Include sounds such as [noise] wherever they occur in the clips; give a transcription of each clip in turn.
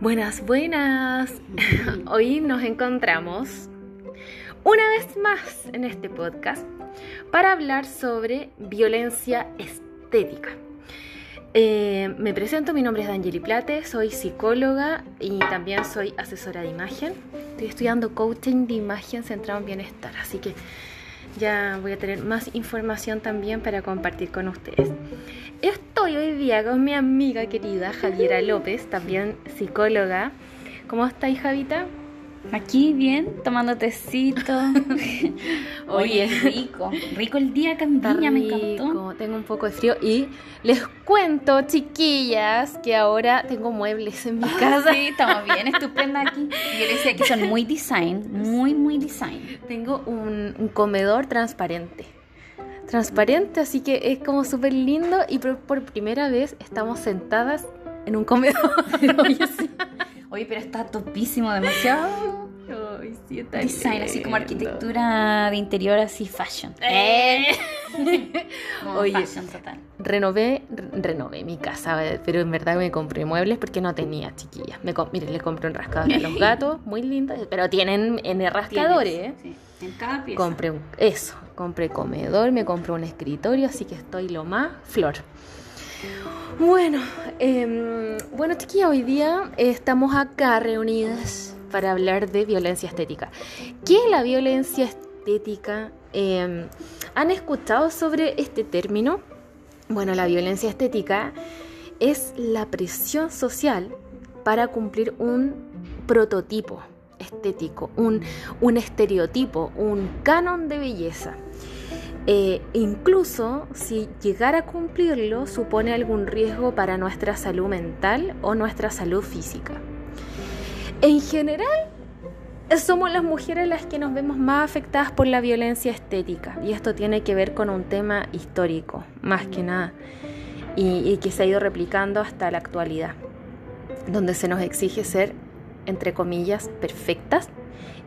Buenas, buenas. [laughs] Hoy nos encontramos una vez más en este podcast para hablar sobre violencia estética. Eh, me presento, mi nombre es Dangeli Plate, soy psicóloga y también soy asesora de imagen. Estoy estudiando coaching de imagen centrado en bienestar, así que ya voy a tener más información también para compartir con ustedes. Estoy hoy día con mi amiga querida Javiera López, también psicóloga. ¿Cómo estáis, Javita? Aquí bien, tomando tecito. [laughs] Oye, rico, rico el día Campiña, me encantó. Tengo un poco de frío y les cuento, chiquillas, que ahora tengo muebles en mi ah, casa. Sí, estamos bien, estupenda aquí. [laughs] Yo decía que son muy design, muy, muy design. Tengo un, comedor transparente. Transparente, así que es como súper lindo y por, por primera vez estamos sentadas en un comedor. [laughs] Oye, sí. Oye, pero está topísimo, demasiado. Ay, sí, está Design, así como arquitectura de interior, así fashion. Eh. [laughs] Oye, fashion total. Renové, renové mi casa, pero en verdad me compré muebles porque no tenía chiquillas. Me, miren, les compré un rascador a los [laughs] gatos, muy lindo, pero tienen en el rascadores, ¿eh? Sí, en cada pieza. Compré un, eso, compré comedor, me compré un escritorio, así que estoy lo más flor. Bueno, eh, bueno chiquilla, hoy día estamos acá reunidas para hablar de violencia estética. ¿Qué es la violencia estética? Em, ¿Han escuchado sobre este término? Bueno, la violencia estética es la presión social para cumplir un prototipo estético, un, un estereotipo, un canon de belleza. Eh, incluso si llegara a cumplirlo supone algún riesgo para nuestra salud mental o nuestra salud física. En general, somos las mujeres las que nos vemos más afectadas por la violencia estética y esto tiene que ver con un tema histórico, más que nada, y que se ha ido replicando hasta la actualidad, donde se nos exige ser, entre comillas, perfectas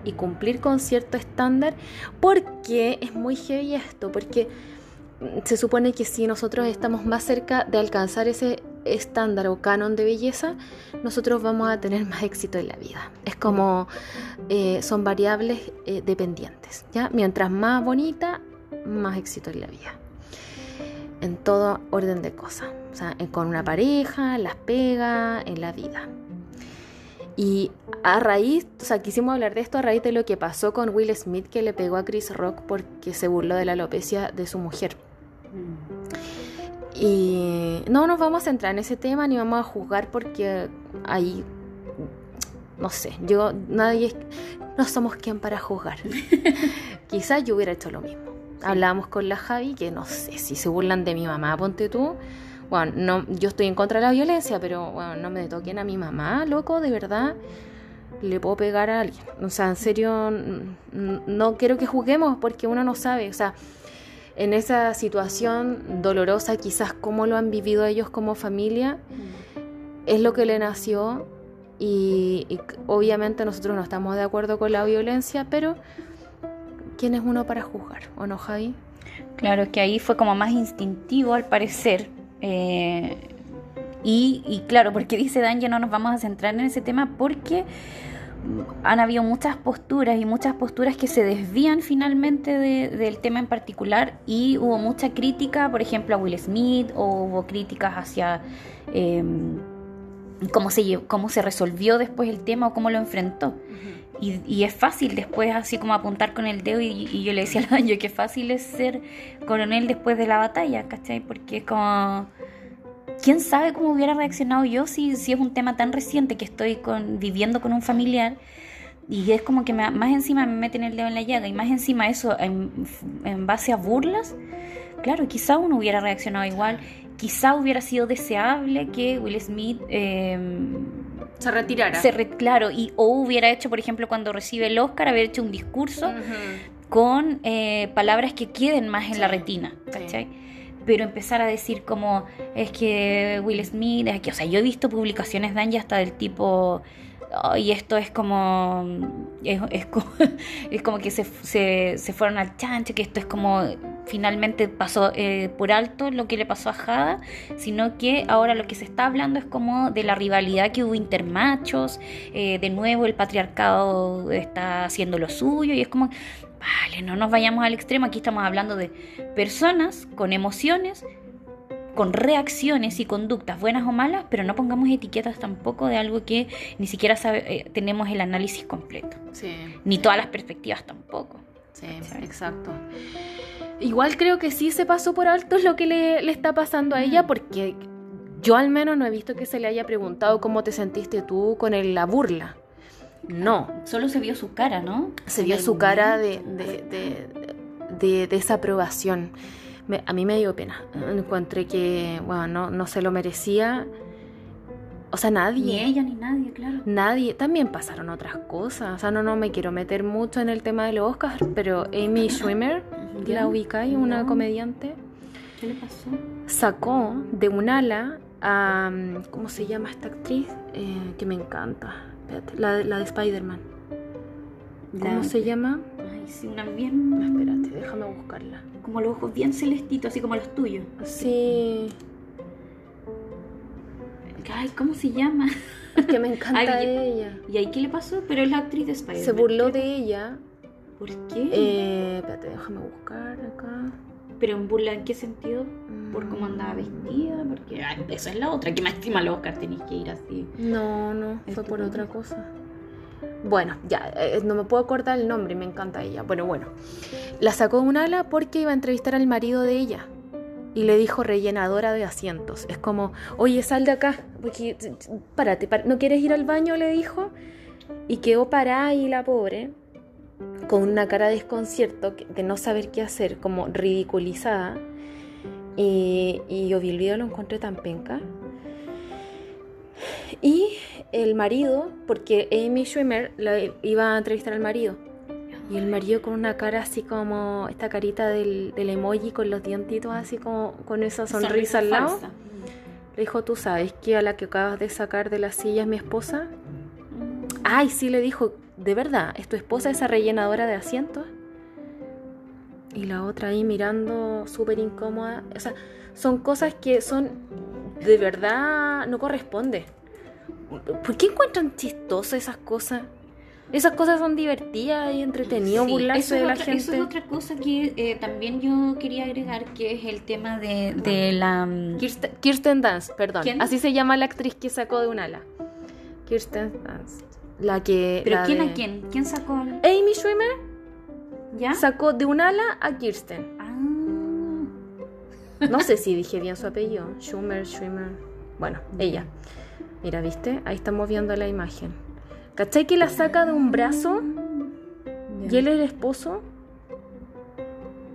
y cumplir con cierto estándar, porque es muy heavy esto, porque se supone que si nosotros estamos más cerca de alcanzar ese estándar o canon de belleza, nosotros vamos a tener más éxito en la vida. Es como eh, son variables eh, dependientes. ¿ya? Mientras más bonita, más éxito en la vida. En todo orden de cosas. O sea, con una pareja, las pegas, en la vida. Y a raíz, o sea, quisimos hablar de esto a raíz de lo que pasó con Will Smith que le pegó a Chris Rock porque se burló de la alopecia de su mujer. Y no nos vamos a entrar en ese tema ni vamos a juzgar porque ahí, no sé, yo, nadie, no somos quien para juzgar. [laughs] Quizás yo hubiera hecho lo mismo. Hablábamos con la Javi que no sé si se burlan de mi mamá, ponte tú bueno, no, yo estoy en contra de la violencia, pero bueno, no me toquen a mi mamá, loco, de verdad. Le puedo pegar a alguien. O sea, en serio, no quiero que juguemos porque uno no sabe. O sea, en esa situación dolorosa, quizás cómo lo han vivido ellos como familia, es lo que le nació. Y, y obviamente nosotros no estamos de acuerdo con la violencia, pero ¿quién es uno para juzgar? ¿O no, Javi? Claro, que ahí fue como más instintivo al parecer eh, y, claro, porque dice Dan, no nos vamos a centrar en ese tema porque han habido muchas posturas y muchas posturas que se desvían finalmente del tema en particular y hubo mucha crítica, por ejemplo, a Will Smith o hubo críticas hacia em, cómo, se, cómo se resolvió después el tema o cómo lo enfrentó. Y, es fácil después así como apuntar con el dedo y, yo le decía a [laughs] Danjo que fácil es ser coronel después de la batalla, ¿cachai? Porque es como quién sabe cómo hubiera reaccionado yo si, si es un tema tan reciente que estoy con, viviendo con un familiar y es como que más encima me meten el dedo en la llaga y más encima eso en, base a burlas, claro, quizá uno hubiera reaccionado igual, quizá hubiera sido deseable que Will Smith... Em, se retirara. Se claro, y, o hubiera hecho, por ejemplo, cuando recibe el Oscar, haber hecho un discurso con eh, palabras que queden más en la retina, ¿cachai? pero empezar a decir como es que Will Smith, es que, o sea, yo he visto publicaciones de Angie hasta del tipo, y esto es como, es, [laughs] como, que se, se, fueron al chancho, que esto es como finalmente pasó eh, por alto lo que le pasó a Jada, sino que ahora lo que se está hablando es como de la rivalidad que hubo intermachos, eh, de nuevo el patriarcado está haciendo lo suyo y es como, vale, no nos vayamos al extremo, aquí estamos hablando de personas con emociones con reacciones y conductas buenas o malas, pero no pongamos etiquetas tampoco de algo que ni siquiera eh, tenemos el análisis completo. Ni todas las perspectivas tampoco. Sí, exacto. Igual creo que sí se pasó por alto lo que le, está pasando a ella, porque yo al menos no he visto que se le haya preguntado cómo te sentiste tú con la burla. No. Solo se vio su cara, ¿no? Se vio su cara de, de, de, desaprobación. A mí me dio pena. Encontré que, bueno, no, no se lo merecía. O sea, nadie. Ni ella ni nadie, claro. Nadie. También pasaron otras cosas. O sea, no, no me quiero meter mucho en el tema de los Oscars, pero Amy [coughs] Schwimmer ¿La ubicáis? Una comediante. ¿Qué le pasó? Sacó de un ala a. ¿Cómo se llama esta actriz? Eh, que me encanta. la, la de Spider-Man. ¿Cómo se llama? Ay, sí, una bien. espérate, déjame buscarla. Como los ojos bien celestitos, así como los tuyos. Sí. Ay, ¿cómo se llama? Es que me encanta ella. ¿Y ahí qué le pasó? Pero es la actriz de Spider-Man. Se burló de ella ¿Por qué? Eh, espérate, déjame buscar acá. ¿Pero en burla en qué sentido? ¿Por cómo andaba vestida? Porque ay, eso es la otra. ¿Qué más estima el Oscar? Tenéis que ir así. No, no, fue por otra cosa. Bueno, ya, eh, no me puedo acordar el nombre, me encanta ella. Bueno, bueno. La sacó de un ala porque iba a entrevistar al marido de ella. Y le dijo rellenadora de asientos. Es como, oye, sal de acá. Porque, párate, ¿no quieres ir al baño? Le dijo. Y quedó parada ahí la pobre con una cara de desconcierto, de no saber qué hacer, como ridiculizada. Y, el video, lo encontré tan penca. Y el marido, porque Amy Schwimmer iba a entrevistar al marido. Y el marido con una cara así como esta carita del, emoji con los dientitos así como con esa sonrisa, al lado. Le dijo, ¿tú sabes que a la que acabas de sacar de la silla es mi esposa? Mm. Ay, sí, le dijo, ¿de verdad es tu esposa esa rellenadora de asientos? Y la otra ahí mirando súper incómoda. O sea, son cosas que son de verdad no corresponde. ¿Por qué encuentran chistosas esas cosas? Esas cosas son divertidas y entretenidas burlarse de la gente. Eso es otra cosa que eh, también yo quería agregar, que es el tema de, la... Mm, Kirsten, Dance, perdón. Así se llama la actriz que sacó de un ala. Kirsten Dance. La que. ¿Pero quién a quién? ¿Quién sacó? Amy Schwimmer. ¿Ya? Sacó de un ala a Kirsten. No sé si dije bien su apellido. Schumer, Schwimmer. Bueno, ella. Mira, ¿viste? Ahí estamos viendo la imagen. ¿Cachai que la saca de un brazo? ¿Y él es el esposo?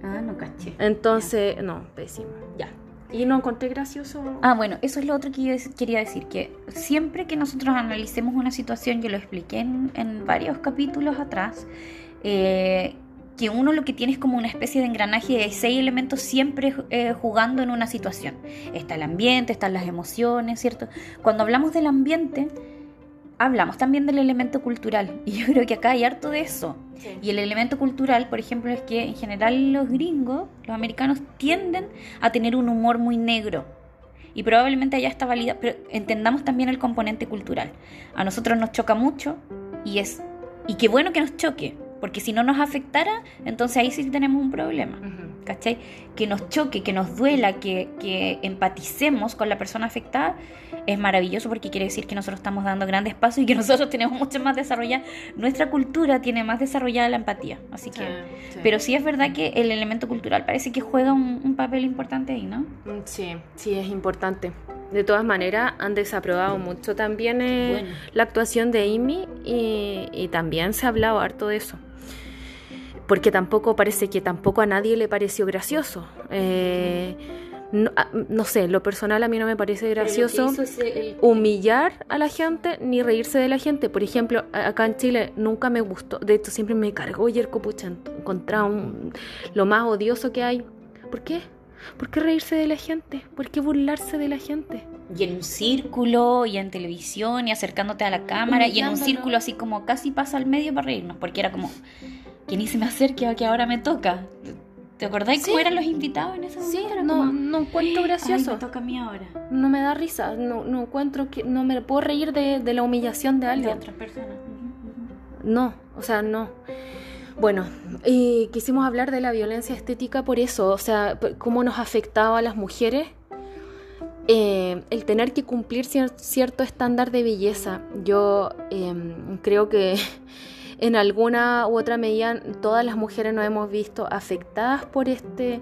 Ah, no caché. Entonces, no, pésimo. Ya. Y no encontré gracioso. Ah, bueno, eso es lo otro que yo quería decir, que siempre que nosotros analicemos una situación, yo lo expliqué en, varios capítulos atrás, eh, que uno lo que tiene es como una especie de engranaje de seis elementos siempre eh, jugando en una situación. Está el ambiente, están las emociones, ¿cierto? Cuando hablamos del ambiente, hablamos también del elemento cultural. [laughs] Y yo creo que acá hay harto de eso. Y el elemento cultural, por ejemplo, es que en general los gringos, los americanos, tienden a tener un humor muy negro. Y probablemente allá está válida, pero entendamos también el componente cultural. A nosotros nos choca mucho y es y qué bueno que nos choque, porque si no nos afectara, entonces ahí sí tenemos un problema. ¿Cachai? Que nos choque, que nos duela, que, que, empaticemos con la persona afectada, es maravilloso porque quiere decir que nosotros estamos dando grandes pasos y que [laughs] nosotros tenemos mucho más desarrollada, nuestra cultura tiene más desarrollada la empatía. Así que, pero sí es verdad que el elemento cultural parece que juega un, papel importante ahí, ¿no? Mm, sí, sí es importante. De todas maneras, han desaprobado mucho también eh, la actuación de Amy y, y también se ha hablado harto de eso porque tampoco parece que tampoco a nadie le pareció gracioso. Eh, ah, no, sé, lo personal a mí no me parece gracioso humillar a la gente ni reírse de la gente. Por ejemplo, acá en Chile nunca me gustó, de hecho siempre me cargó Yerko Pucha, encontraba lo más odioso que hay. ¿Por qué? ¿Por qué reírse de la gente? ¿Por qué burlarse de la gente? Y en un círculo, y en televisión, y acercándote a la cámara, y en un círculo así como casi pasa al medio para reírnos, porque era como, que ni se me acerque a que ahora me toca. ¿Te acordáis Sí. cómo eran los invitados en ese Sí, momento? Era no, como, no encuentro "Ay, gracioso. me toca a mí ahora. No me da risa, no, no encuentro que, no me puedo reír de, de la humillación de De alguien. otras personas. No, o sea, no. Bueno, eh, quisimos hablar de la violencia estética por eso, o sea, cómo nos afectaba a las mujeres eh, el tener que cumplir cier- cierto estándar de belleza. Yo em, creo que en alguna u otra medida todas las mujeres nos hemos visto afectadas por este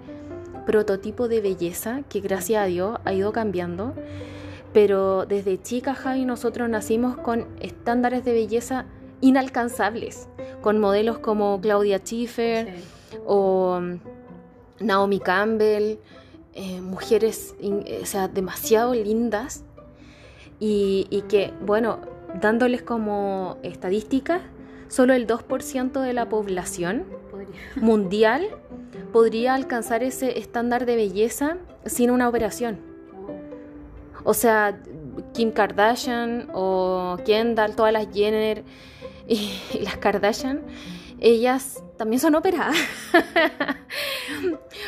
prototipo de belleza que gracias a Dios ha ido cambiando. Pero desde chica, Javi, nosotros nacimos con estándares de belleza inalcanzables, con modelos como Claudia Schiffer Sí. o mm, Naomi Campbell, eh, mujeres in- eh, o sea, demasiado lindas y, y que, bueno, dándoles como estadísticas, solo el 2% de la población mundial podría alcanzar ese estándar de belleza sin una operación. O sea, Kim Kardashian o Kendall, todas las Jenner y [laughs] las Kardashian, ellas también son operadas. [laughs]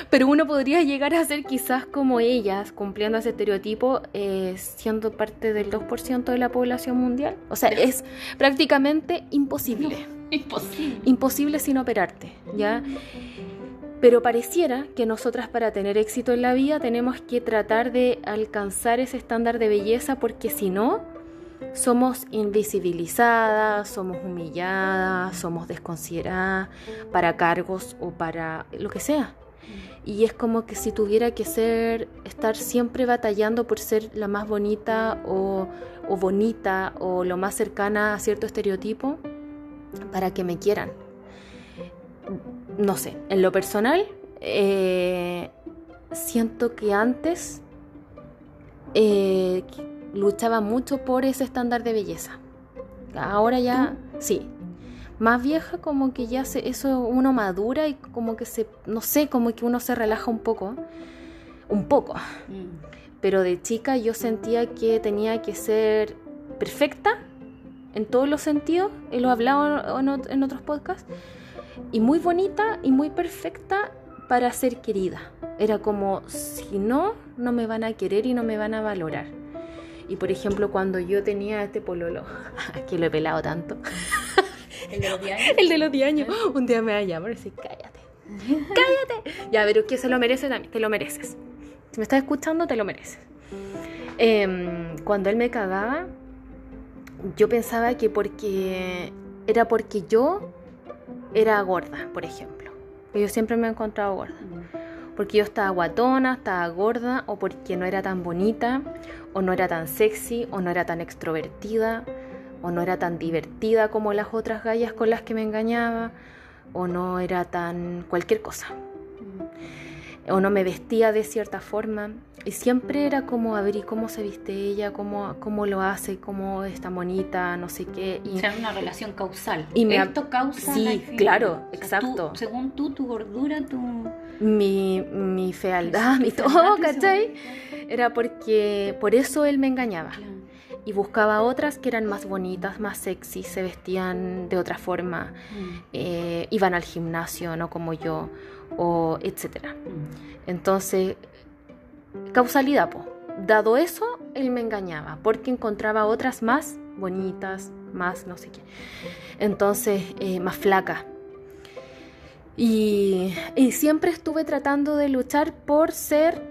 Pero uno podría llegar a ser quizás como ellas, cumpliendo ese estereotipo, eh, siendo parte del 2% de la población mundial. O sea, es prácticamente imposible. [laughs] Imposible. Imposible sin operarte, ¿ya? Pero pareciera que nosotras para tener éxito en la vida tenemos que tratar de alcanzar ese estándar de belleza porque si no, somos invisibilizadas, somos humilladas, somos desconsideradas para cargos o para lo que sea. Y es como que si tuviera que ser, estar siempre batallando por ser la más bonita o, bonita o lo más cercana a cierto estereotipo para que me quieran. No sé, en lo personal, eh, siento que antes eh, luchaba mucho por ese estándar de belleza. Ahora ya, sí. Más vieja, como que ya se, eso uno madura y como que se, no sé, como que uno se relaja un poco. Un poco. Mm. Pero de chica yo sentía que tenía que ser perfecta en todos los sentidos, y lo he hablado en, ot- en otros podcasts, y muy bonita y muy perfecta para ser querida. Era como, si no, no me van a querer y no me van a valorar. Y por ejemplo, cuando yo tenía este pololo, [laughs] que lo he pelado tanto, [laughs] El de los diarios. [laughs] el de los 10 años, un día me va a llamar y decir, cállate, cállate. Ya, pero que se lo merece también, te lo mereces. Si me estás escuchando, te lo mereces. Em, cuando él me cagaba, yo pensaba que porque era porque yo era gorda, por ejemplo. Yo siempre me he encontrado gorda. Porque yo estaba guatona, estaba gorda, o porque no era tan bonita, o no era tan sexy, o no era tan extrovertida, o no era tan divertida como las otras gallas con las que me engañaba, o no era tan cualquier cosa, o no me vestía de cierta forma. Y siempre era como, a ver, ¿y cómo se viste ella? ¿Cómo, cómo lo hace? ¿Cómo está bonita? No sé qué. Y O sea, una relación causal. Y me- Esto causa. Sí, claro, O sea, exacto. tú- según tú, tu gordura, tu. mi, mi fealdad, mi [laughs] todo, ¿cachai? Era porque por eso él me engañaba. Claro. Y buscaba otras que eran más bonitas, más sexy, se vestían de otra forma, Mm, eh, iban al gimnasio, no como yo, o etcétera. Entonces, causalidad, po. Dado eso, él me engañaba, porque encontraba otras más bonitas, más no sé qué. Entonces, eh, más flaca. Y, y siempre estuve tratando de luchar por ser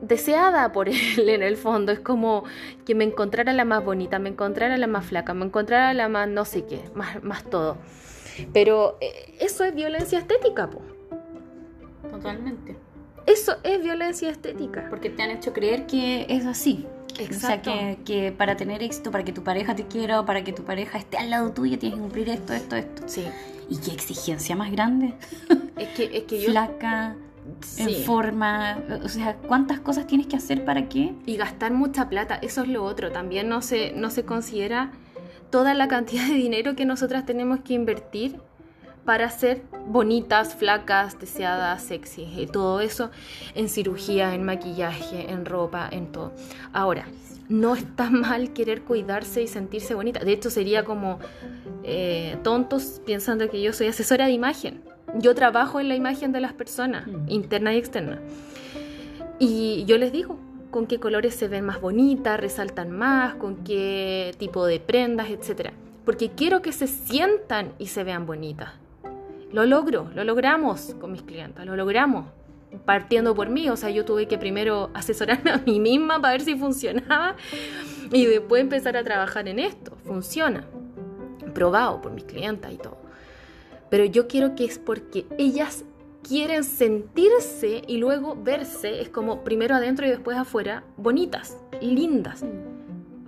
deseada por él en el fondo. Es como que me encontrara la más bonita, me encontrara la más flaca, me encontrara la más no sé qué, más, más todo. Pero eh, eso es violencia estética, po. Totalmente. Eso es violencia estética. Porque te han hecho creer que es así. Exacto. O sea, que, que para tener éxito, para que tu pareja te quiera o para que tu pareja esté al lado tuyo, tienes que cumplir esto, esto, esto. Sí. ¿Y qué exigencia más grande? [laughs] Es que, es que yo... Flaca, en Sí. forma. O sea, ¿cuántas cosas tienes que hacer para qué? Y gastar mucha plata, eso es lo otro. También no se, no se considera toda la cantidad de dinero que nosotras tenemos que invertir para ser bonitas, flacas, deseadas, sexy. Y todo eso en cirugía, en maquillaje, en ropa, en todo. Ahora, no está [laughs] mal querer cuidarse y sentirse bonita. De hecho, sería como eh, tontos pensando que yo soy asesora de imagen. yo trabajo en la imagen de las personas, Mm. interna y externa. Y yo les digo con qué colores se ven más bonitas, resaltan más, con qué tipo de prendas, etc. Porque quiero que se sientan y se vean bonitas. Lo logro, lo logramos con mis clientes, lo logramos. Partiendo por mí, o sea, yo tuve que primero asesorarme [laughs] a mí misma para ver si funcionaba y después empezar a trabajar en esto. Funciona. Probado por mis clientas y todo. Pero yo quiero que es porque ellas quieren sentirse y luego verse, es como primero adentro y después afuera, bonitas, lindas,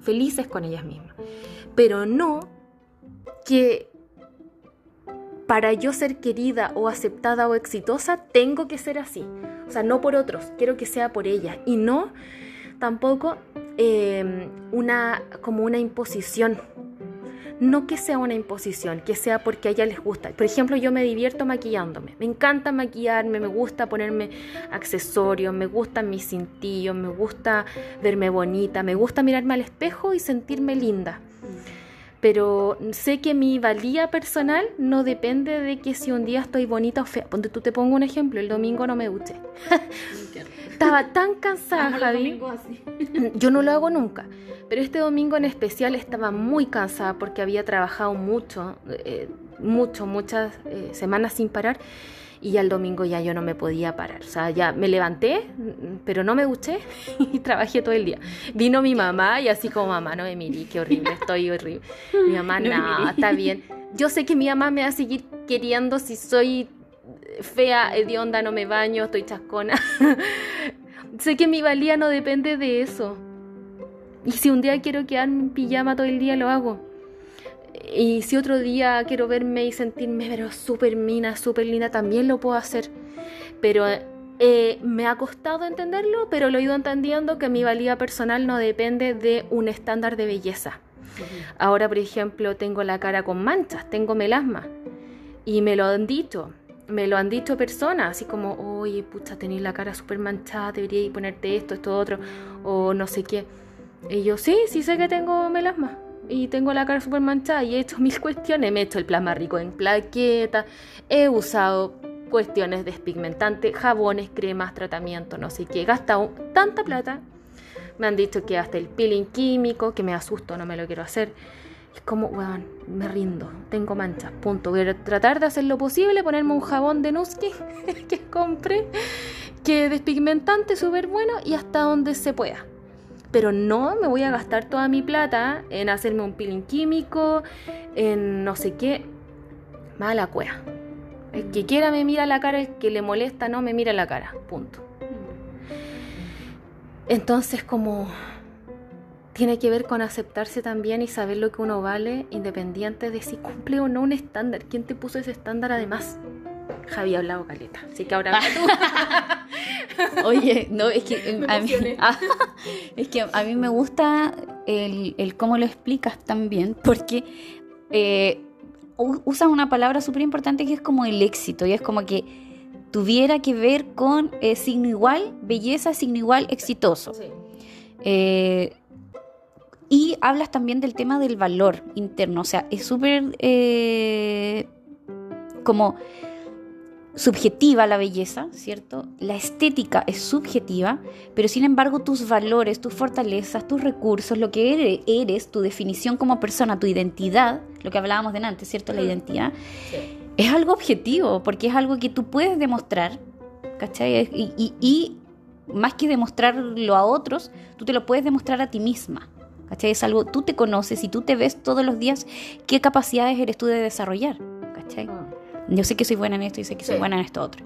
felices con ellas mismas. Pero no que para yo ser querida o aceptada o exitosa tengo que ser así. O sea, no por otros, quiero que sea por ellas. Y no tampoco eh, una, como una imposición. No que sea una imposición, que sea porque a ella les gusta. Por ejemplo, yo me divierto maquillándome. Me encanta maquillarme, me gusta ponerme accesorios, me gustan mis cintillos, me gusta verme bonita, me gusta mirarme al espejo y sentirme linda. Pero sé que mi valía personal no depende de que si un día estoy bonita o fea. Ponte tú te pongo un ejemplo, el domingo no me duché. [laughs] Estaba tan cansada, Javi. [laughs] Yo no lo hago nunca, pero este domingo en especial estaba muy cansada porque había trabajado mucho, eh, mucho, muchas eh, semanas sin parar y ya el domingo ya yo no me podía parar. O sea, ya me levanté, pero no me duché [laughs] y trabajé todo el día. Vino mi mamá y así como mamá, no me miré, qué horrible, estoy horrible. Mi mamá, [laughs] No me no, miré". está bien. Yo sé que mi mamá me va a seguir queriendo si soy fea, hedionda, no me baño, estoy chascona. [laughs] sé que mi valía no depende de eso. Y si un día quiero quedarme en pijama todo el día, lo hago. Y si otro día quiero verme y sentirme pero súper mina, súper linda, también lo puedo hacer. Pero eh, me ha costado entenderlo, pero lo he ido entendiendo que mi valía personal no depende de un estándar de belleza. Ahora, por ejemplo, tengo la cara con manchas, tengo melasma. Y me lo han dicho, me lo han dicho personas, así como, oye, pucha, tenéis la cara súper manchada, deberíais ponerte esto, esto, otro, o no sé qué. Y yo, sí, sí sé que tengo melasma. Y tengo la cara súper manchada y he hecho mil cuestiones. Me he hecho el plasma rico en plaqueta, he usado cuestiones despigmentantes, jabones, cremas, tratamiento, no sé qué. He gastado tanta plata. Me han dicho que hasta el peeling químico, que me asusto, no me lo quiero hacer. Es como, weón, me rindo, tengo manchas, punto. Voy a tratar de hacer lo posible, ponerme un jabón de Nusky [laughs] que compré, que es despigmentante, súper bueno y hasta donde se pueda. Pero no me voy a gastar toda mi plata en hacerme un peeling químico, en no sé qué. Mala cueva. El que quiera me mira la cara, el que le molesta no me mira la cara, punto. Entonces como tiene que ver con aceptarse también y saber lo que uno vale independiente de si cumple o no un estándar. ¿Quién te puso ese estándar además? Javi ha hablado caleta, así que ahora [laughs] Oye, no, es que Me a mí, [laughs] es que a mí me gusta el, el cómo lo explicas también, porque eh, usas una palabra súper importante que es como el éxito, y es como que tuviera que ver con eh, signo igual, belleza, signo igual, exitoso. Sí. Eh, y hablas también del tema del valor interno, o sea, es súper eh, como subjetiva la belleza, ¿cierto? La estética es subjetiva, pero sin embargo tus valores, tus fortalezas, tus recursos, lo que ere- eres, tu definición como persona, tu identidad, lo que hablábamos de antes, ¿cierto? La Mm. identidad, Sí. es algo objetivo, porque es algo que tú puedes demostrar, ¿cachai? Y, y- y más que demostrarlo a otros, tú te lo puedes demostrar a ti misma, ¿cachai? Es algo, tú te conoces y tú te ves todos los días qué capacidades eres tú de desarrollar, ¿cachai? Yo sé que soy buena en esto y sé que soy buena en esto otro.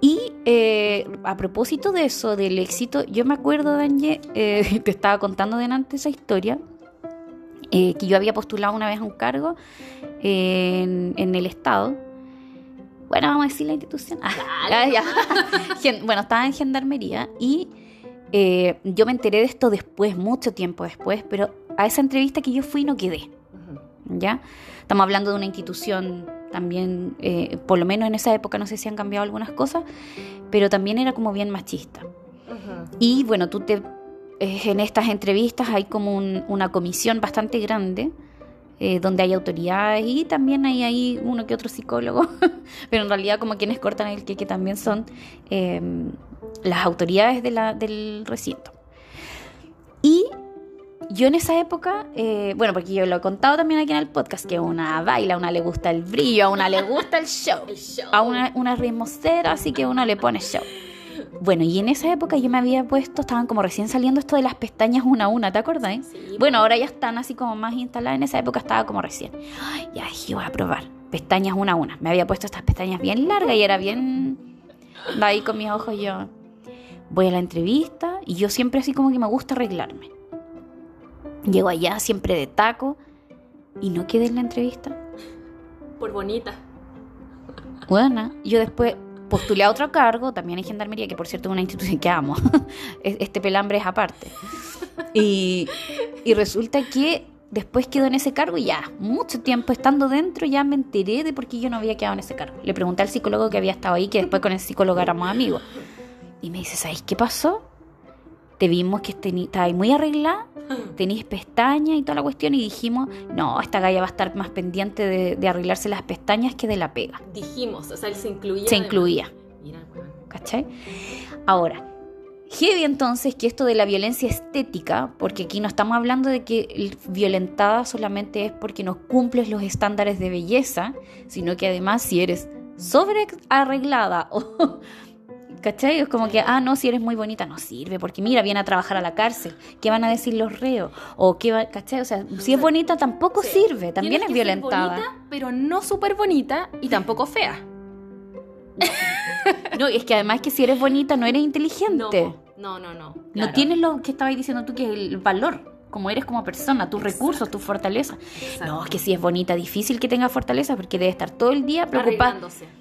Y eh, a propósito de eso, del éxito, yo me acuerdo, Danje, eh, [laughs] te estaba contando delante esa historia, eh, que yo había postulado una vez a un cargo en, en el Estado. Bueno, vamos a decir la institución. Ah, ya, ya. [laughs] Gen- bueno, estaba en gendarmería y yo me enteré de esto después, mucho tiempo después, pero a esa entrevista que yo fui no quedé. ¿ya? Estamos hablando de una institución también, eh, por lo menos en esa época, no sé si han cambiado algunas cosas, pero también era como bien machista. Y bueno, tú te, eh, en estas entrevistas hay como un- una comisión bastante grande eh, donde hay autoridades y también hay ahí uno que otro psicólogo, [laughs] pero en realidad como quienes cortan el que también son em, las autoridades de la, del recinto. Y yo en esa época, eh, bueno, porque yo lo he contado también aquí en el podcast, que una baila, a una le gusta el brillo, a una le gusta el show, [laughs] a una, una ritmosera, así que uno le pone show. Bueno, y en esa época yo me había puesto, estaban como recién saliendo esto de las pestañas una a una, ¿te acuerdas? bueno, ahora ya están así como más instaladas, en esa época estaba como recién. Ay, ya, yo voy a probar, pestañas una a una. Me había puesto estas pestañas bien largas y era bien... ahí con mis ojos yo voy a la entrevista y yo siempre así como que me gusta arreglarme. Llego allá siempre de taco y no quedé en la entrevista. Por bonita. Bueno, yo después postulé a otro cargo, también en Gendarmería, que por cierto es una institución que amo. [laughs] Este pelambre es aparte. Y, y resulta que después quedó en ese cargo y ya, mucho tiempo estando dentro, ya me enteré de por qué yo no había quedado en ese cargo. Le pregunté al psicólogo que había estado ahí, que después con el psicólogo éramos amigos. Y me dice, ¿sabes qué pasó? Te vimos que estabas muy arreglada, [laughs] tenías pestañas y toda la cuestión, y dijimos, no, esta galla va a estar más pendiente de, arreglarse las pestañas que de la pega. Dijimos, o sea, él se incluía. Se incluía. Mira, ¿Cachai? Ahora, heavy entonces que esto de la violencia estética, porque aquí no estamos hablando de que violentada solamente es porque no cumples los estándares de belleza, sino que además si eres sobre arreglada [laughs] o ¿Cachai? Es como que, ah, no, si eres muy bonita, no sirve, porque mira, viene a trabajar a la cárcel. ¿Qué van a decir los reos? O qué va, ¿cachai? O sea, si es bonita tampoco sirve, también es violentada. bonita, pero no súper bonita y tampoco fea. [laughs] No, es que además que si eres bonita no eres inteligente. No, no, no. No tienes lo que estabas diciendo tú, que es el valor como eres como persona, tus recursos, tus fortalezas. No, es que si es bonita, difícil que tenga fortaleza porque debe estar todo el día preocupada.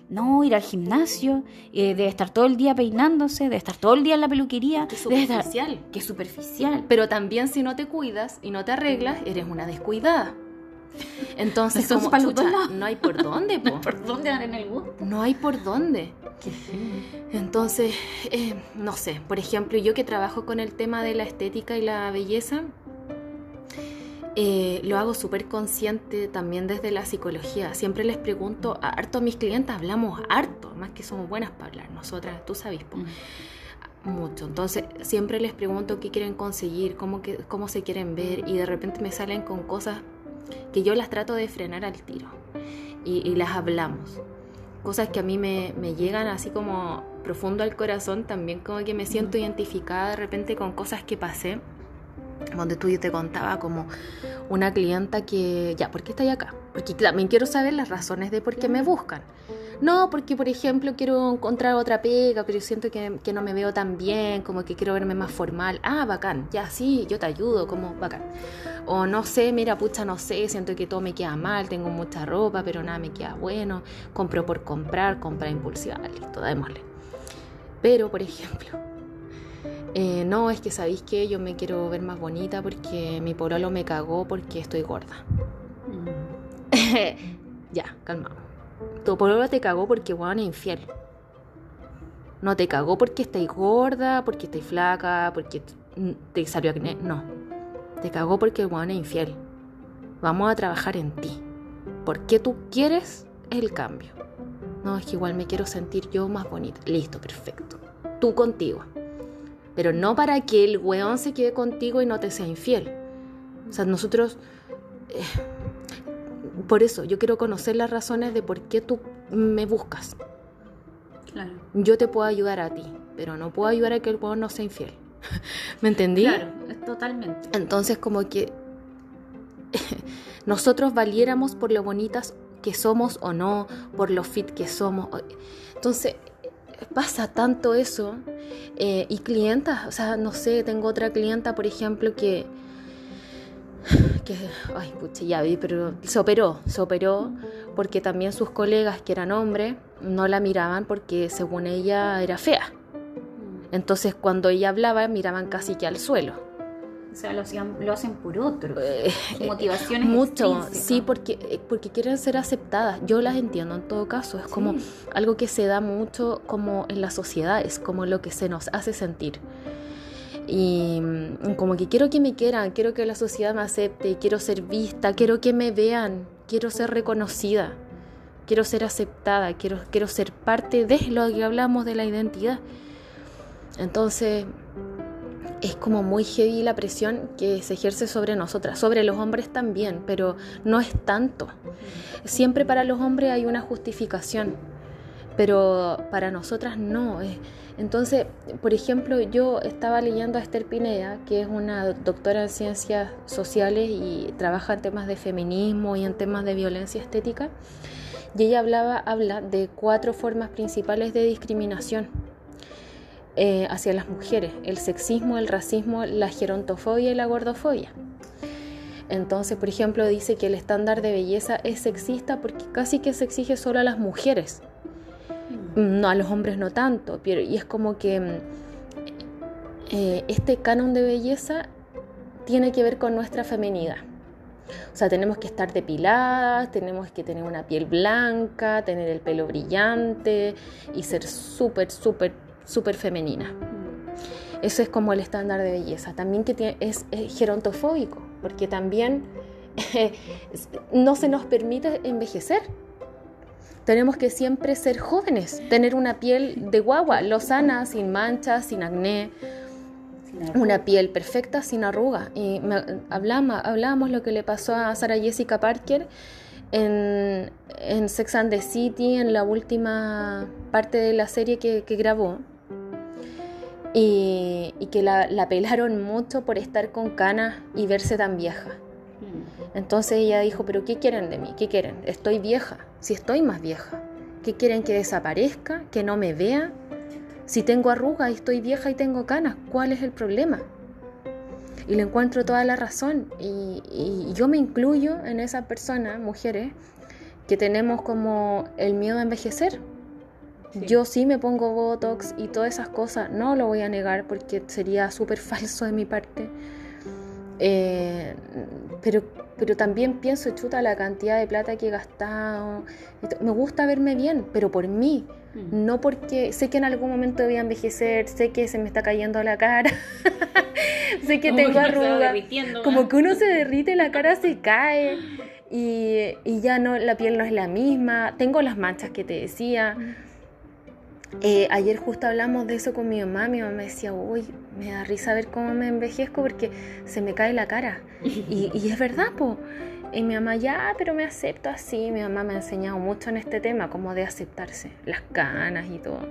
No, ir al gimnasio, eh, debe estar todo el día peinándose, debe estar todo el día en la peluquería. Qué superficial. Qué superficial. Pero también si no te cuidas y no te arreglas, eres una descuidada. Entonces, como, no hay por dónde, [laughs] po. No por dónde dar en el gusto. No hay por dónde. Entonces, eh, no sé, por ejemplo, yo que trabajo con el tema de la estética y la belleza, eh, lo hago súper consciente también desde la psicología. Siempre les pregunto, a harto a mis clientes hablamos harto, más que somos buenas para hablar, nosotras, tú sabes, mm. mucho. Entonces, siempre les pregunto qué quieren conseguir, cómo, que, cómo se quieren ver, y de repente me salen con cosas que yo las trato de frenar al tiro y, las hablamos. Cosas que a mí me, me llegan así como profundo al corazón, también como que me siento identificada de repente con cosas que pasé donde tú yo te contaba como una clienta que, ya, ¿por qué estoy acá? Porque también quiero saber las razones de por qué me buscan. No, porque por ejemplo quiero encontrar otra pega, pero siento que, que, no me veo tan bien, como que quiero verme más formal. Ah, bacán, ya sí, yo te ayudo, como bacán. O no sé, mira, pucha, no sé, siento que todo me queda mal, tengo mucha ropa, pero nada me queda bueno. Compro por comprar, compra impulsiva, listo, démosle. Pero, por ejemplo, eh, no, es que sabéis que yo me quiero ver más bonita porque mi pololo me cagó porque estoy gorda. Mm. [laughs] ya, calma. Tu pololo te cagó porque weón es infiel. No te cagó porque estáis gorda, porque estáis flaca, porque te salió acné. No. Te cagó porque el weón es infiel. Vamos a trabajar en ti. Porque tú quieres el cambio. No, es que igual me quiero sentir yo más bonita. Listo, perfecto. Tú contigo pero no para que el weón se quede contigo y no te sea infiel. O sea, nosotros... Eh, por eso, yo quiero conocer las razones de por qué tú me buscas. Claro. Yo te puedo ayudar a ti, pero no puedo ayudar a que el weón no sea infiel. [laughs] ¿Me entendí? Claro, totalmente. Entonces, como que [laughs] nosotros valiéramos por lo bonitas que somos o no, por lo fit que somos. Entonces, pasa tanto eso. Eh, y clientas, o sea, no sé, tengo otra clienta, por ejemplo, que, que, ay, pucha, ya vi, pero se operó, se operó porque también sus colegas, que eran hombres, no la miraban porque según ella era fea. Entonces cuando ella hablaba, miraban casi que al suelo. O sea, lo, hacen por otro. Eh, motivaciones. Mucho, sí, porque, eh, porque quieren ser aceptadas. Yo las entiendo en todo caso. Es como algo que se da mucho como en la sociedad, es como lo que se nos hace sentir. Y mm, como que quiero que me quieran, quiero que la sociedad me acepte, quiero ser vista, quiero que me vean, quiero ser reconocida, quiero ser aceptada, quiero, quiero ser parte de lo que hablamos de la identidad. Entonces, es como muy heavy la presión que se ejerce sobre nosotras, sobre los hombres también, pero no es tanto. Siempre para los hombres hay una justificación, pero para nosotras no. Entonces, por ejemplo, yo estaba leyendo a Esther Pineda, que es una doctora en ciencias sociales y trabaja en temas de feminismo y en temas de violencia estética, y ella hablaba, habla de cuatro formas principales de discriminación eh, hacia las mujeres, el sexismo, el racismo, la gerontofobia y la gordofobia. Entonces, por ejemplo, dice que el estándar de belleza es sexista porque casi que se exige solo a las mujeres, no a los hombres no tanto, pero, y es como que mm, eh, este canon de belleza tiene que ver con nuestra feminidad. O sea, tenemos que estar depiladas, tenemos que tener una piel blanca, tener el pelo brillante y ser súper, súper súper femenina. Eso es como el estándar de belleza. También que es, gerontofóbico, porque también [laughs] no se nos permite envejecer. Tenemos que siempre ser jóvenes, tener una piel de guagua, lozana, sin manchas, sin acné, una piel perfecta, sin arruga. Y hablamos, lo que le pasó a Sara Jessica Parker en, Sex and the City, en la última parte de la serie que grabó y, que la, la, pelaron mucho por estar con canas y verse tan vieja. Mm. Entonces ella dijo, pero ¿qué quieren de mí? ¿Qué quieren? Estoy vieja, si estoy más vieja. ¿Qué quieren que desaparezca? ¿Que no me vea? Si tengo arrugas y estoy vieja y tengo canas, ¿cuál es el problema? Y le encuentro toda la razón. Y, y yo me incluyo en esas personas, mujeres, que tenemos como el miedo a envejecer yo sí me pongo Botox y todas esas cosas, no lo voy a negar porque sería súper [laughs] falso de mi parte. Eh, pero, pero también pienso, chuta, la cantidad de plata que he gastado. Me gusta verme bien, pero por mí. Mm. No porque sé que en algún momento voy a envejecer, sé que se me está cayendo la cara, [laughs] sé que tengo arrugas. Como que uno se derrite, la cara se cae y, y, ya no, la piel no es la misma. Tengo las manchas que te decía. Mm. Eh, ayer justo hablamos de eso con mi mamá, mi mamá me decía, uy, me da risa ver cómo me envejezco porque se me cae la cara. [laughs] Y, y es verdad, po. Y mi mamá, ya, pero me acepto así. Mi mamá me ha enseñado mucho en este tema, como de aceptarse, las canas y todo.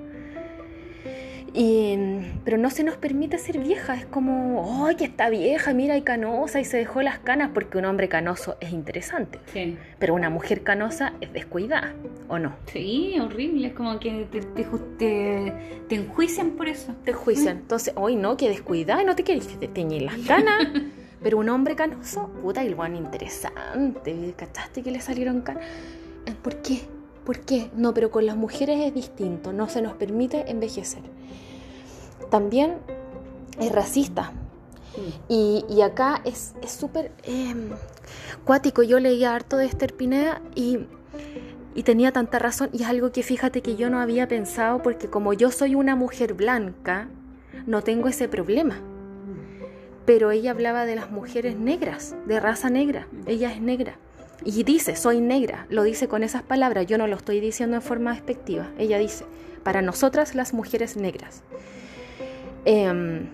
Y, pero no se nos permite ser vieja, es como, ¡ay, que está vieja! Mira, y canosa y se dejó las canas porque un hombre canoso es interesante. Sí. Pero una mujer canosa es descuidada, ¿o no? Sí, horrible, es como que te, te, te, enjuician por eso. Te enjuician. Entonces, hoy no, que descuidada, no te quieres que te teñen las canas. [laughs] pero un hombre canoso, puta, el guan interesante, ¿cachaste que le salieron canas? ¿Por qué? ¿Por qué? No, pero con las mujeres es distinto, no se nos permite envejecer. También es racista. Y, acá es súper em, cuático. Yo leía harto de Esther Pineda y, y tenía tanta razón. Y es algo que fíjate que yo no había pensado porque como yo soy una mujer blanca, no tengo ese problema. Pero ella hablaba de las mujeres negras, de raza negra. Ella es negra. Y dice, soy negra, lo dice con esas palabras, yo no lo estoy diciendo en forma despectiva. Ella dice, para nosotras las mujeres negras. Em,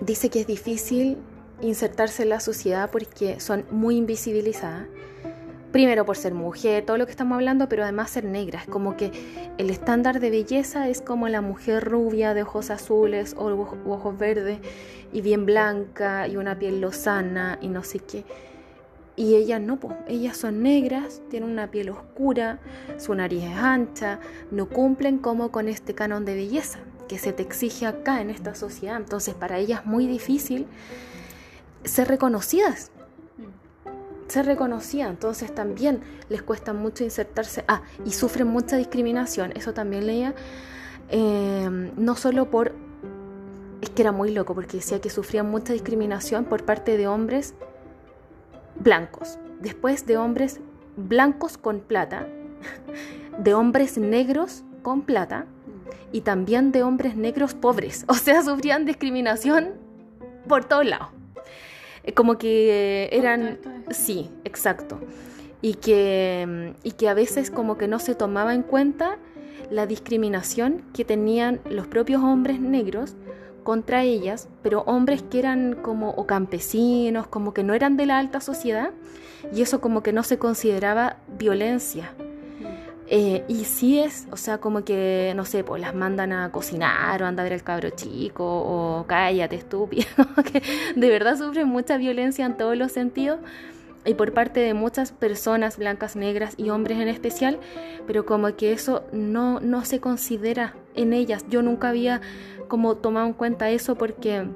dice que es difícil insertarse en la sociedad porque son muy invisibilizadas. Primero por ser mujer, todo lo que estamos hablando, pero además ser negra. Es como que el estándar de belleza es como la mujer rubia de ojos azules o ojos verdes y bien blanca y una piel lozana y no sé qué. Y ellas no, pues, ellas son negras, tienen una piel oscura, su nariz es ancha, no cumplen como con este canon de belleza que se te exige acá en esta sociedad. Entonces para ellas es muy difícil ser reconocidas. Ser reconocidas, entonces también les cuesta mucho insertarse. Ah, y sufren mucha discriminación, eso también leía. Eh, no solo por. Es que era muy loco porque decía que sufrían mucha discriminación por parte de hombres blancos, después de hombres blancos con plata, de hombres negros con plata y también de hombres negros pobres. [laughs] O sea, sufrían discriminación por todos lados. Eh, como que eran... Sí, exacto. Y que, y que a veces como que no se tomaba en cuenta la discriminación que tenían los propios hombres negros contra ellas, pero hombres que eran como o campesinos, como que no eran de la alta sociedad, y eso como que no se consideraba violencia. Eh, y sí es, o sea, como que, no sé, pues las mandan a cocinar o anda a ver al cabro chico o cállate, estúpido, [laughs] que de verdad sufren mucha violencia en todos los sentidos y por parte de muchas personas blancas, negras y hombres en especial, pero como que eso no, no se considera en ellas. Yo nunca había como tomado en cuenta eso porque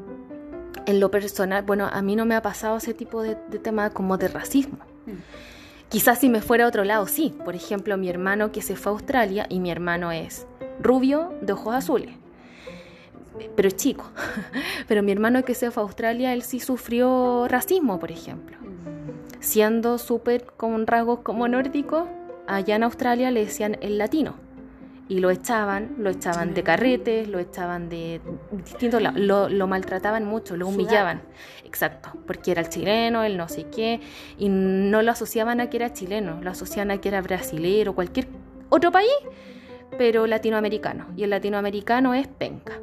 en lo personal, bueno, a mí no me ha pasado ese tipo de, de tema como de racismo. Mm. Quizás si me fuera a otro lado, sí. Por ejemplo, mi hermano que se fue a Australia y mi hermano es rubio de ojos azules. Pero es chico. [laughs] Pero mi hermano que se fue a Australia, él sí sufrió racismo, por ejemplo. Siendo súper con rasgos como nórdico, allá en Australia le decían el latino y lo echaban, lo echaban de carretes, lo echaban de distintos lados, lo, maltrataban mucho, lo humillaban. Exacto, porque era el chileno, el no sé qué, y no lo asociaban a que era chileno, lo asociaban a que era brasilero, cualquier otro país, pero latinoamericano. Y el latinoamericano es penca.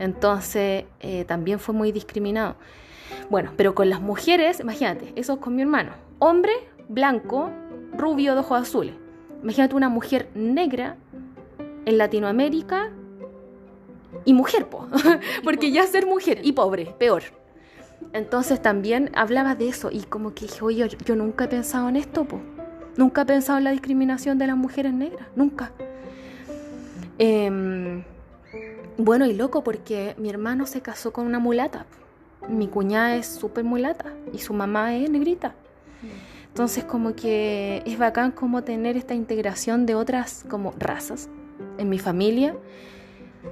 Entonces eh, también fue muy discriminado. Bueno, pero con las mujeres, imagínate, eso con mi hermano. Hombre, blanco, rubio de ojos azules. Imagínate una mujer negra en Latinoamérica y mujer, po. [laughs] porque ya ser mujer y pobre, peor. Entonces también hablaba de eso y como que dije, oye, yo, nunca he pensado en esto, po. Nunca he pensado en la discriminación de las mujeres negras, nunca. Em, bueno, y loco porque mi hermano se casó con una mulata. Mi cuñada es súper mulata y su mamá es negrita. Entonces como que es bacán como tener esta integración de otras como razas en mi familia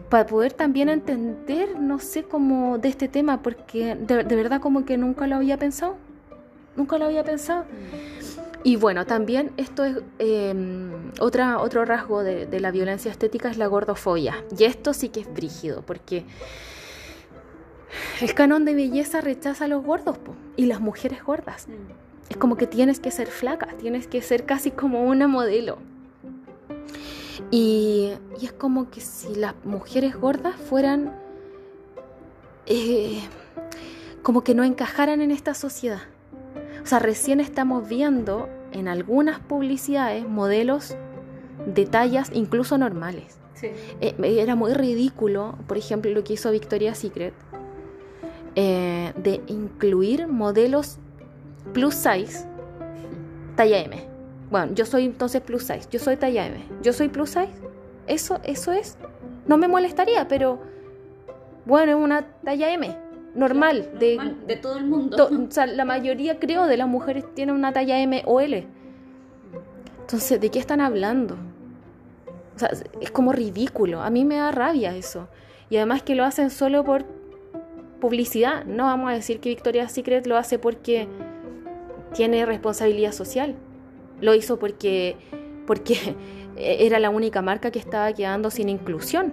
para poder también entender, no sé, cómo de este tema, porque de, verdad como que nunca lo había pensado, nunca lo había pensado. Y bueno, también esto es otra, otro rasgo de, la violencia estética es la gordofobia. Y esto sí que es brígido, porque el canon de belleza rechaza a los gordos y las mujeres gordas. Mm. Es como que tienes que ser flaca, tienes que ser casi como una modelo. Y, es como que si las mujeres gordas fueran eh, como que no encajaran en esta sociedad. O sea, recién estamos viendo en algunas publicidades modelos de tallas incluso normales. Eh, era muy ridículo, por ejemplo, lo que hizo Victoria's Secret, eh, de incluir modelos plus size, talla M. Bueno, yo soy entonces plus size, yo soy talla M, yo soy plus size. Eso, eso es. No me molestaría, pero bueno, es una talla M, normal, de, de todo el mundo. [laughs] o sea, la mayoría creo de las mujeres tienen una talla M o L. Entonces, ¿de qué están hablando? O sea, es como ridículo. A mí me da rabia eso. Y además que lo hacen solo por publicidad. No vamos a decir que Victoria's Secret lo hace porque tiene responsabilidad social lo hizo porque, porque [laughs] era la única marca que estaba quedando sin inclusión.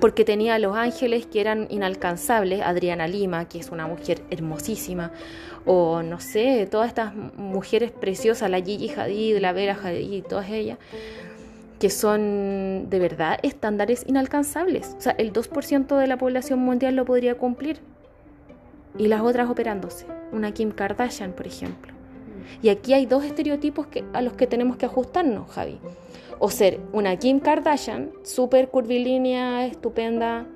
Porque tenía a Los Ángeles que eran inalcanzables, Adriana Lima, que es una mujer hermosísima, o no sé, todas estas mujeres preciosas, la Gigi Hadid, la Vera Hadid, todas ellas, que son de verdad estándares inalcanzables. O sea, el 2% de la población mundial lo podría cumplir. Y las otras operándose. Una Kim Kardashian, por ejemplo. Y aquí hay dos estereotipos que, a los que tenemos que ajustarnos, Javi. O ser una Kim Kardashian, súper curvilínea, estupenda,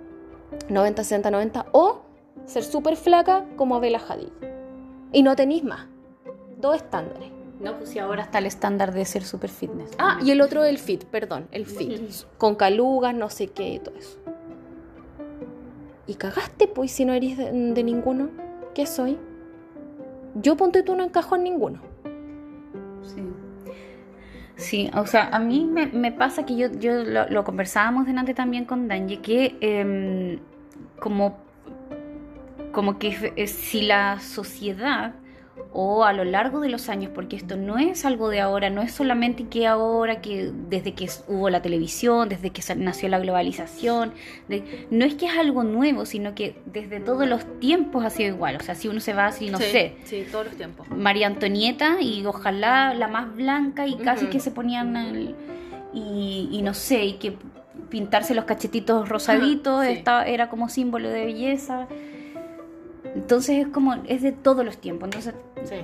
90, 60, 90, o ser súper flaca como Bella Hadid. Y no tenéis más. Dos estándares. No, pues si ahora está el estándar de ser super fitness. Ah, y el otro el fit, perdón, el fit. con calugas, no sé qué y todo eso. Y cagaste, pues, si no eres de, de ninguno. ¿Qué soy? Yo ponte tú no encajo en ninguno. Sí. Sí, o sea, a mí me, pasa que yo, yo lo, conversábamos delante también con Danje, que em, como, como que si la sociedad o a lo largo de los años, porque esto no es algo de ahora, no es solamente que ahora, que desde que hubo la televisión, desde que nació la globalización, no es que es algo nuevo, sino que desde todos los tiempos ha sido igual. O sea, si uno se va así, no sé. Sí, todos los tiempos. María Antonieta y ojalá la más blanca y casi que se ponían y, no sé, y que pintarse los cachetitos rosaditos era como símbolo de belleza. Entonces es como, es de todos los tiempos. Entonces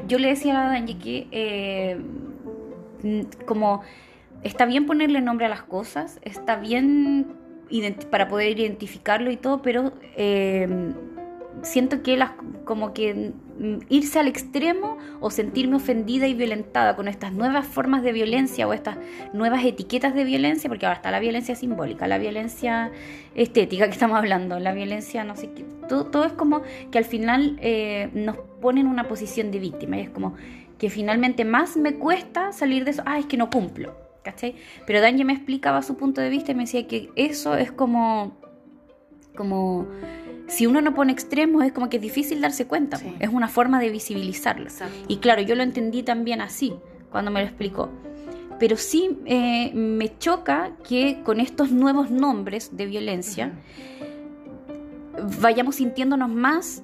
yo le decía a Dani que eh, como está bien ponerle nombre a las cosas, está bien para poder identificarlo y todo, pero eh, siento que las, como que mm, irse al extremo o sentirme ofendida y violentada con estas nuevas formas de violencia o estas nuevas etiquetas de violencia, porque ahora está la violencia simbólica, la violencia estética que estamos hablando, la violencia, no sé qué, todo, es como que al final eh, nos pone en una posición de víctima y es como que finalmente más me cuesta salir de eso, ah, es que no cumplo, ¿cachai? Pero Dani me explicaba su punto de vista y me decía que eso es como, como si uno no pone extremos es como que es difícil darse cuenta, es una forma de visibilizarlo. Y claro, yo lo entendí también así cuando me lo explicó. Pero sí eh, me choca que con estos nuevos nombres de violencia vayamos sintiéndonos más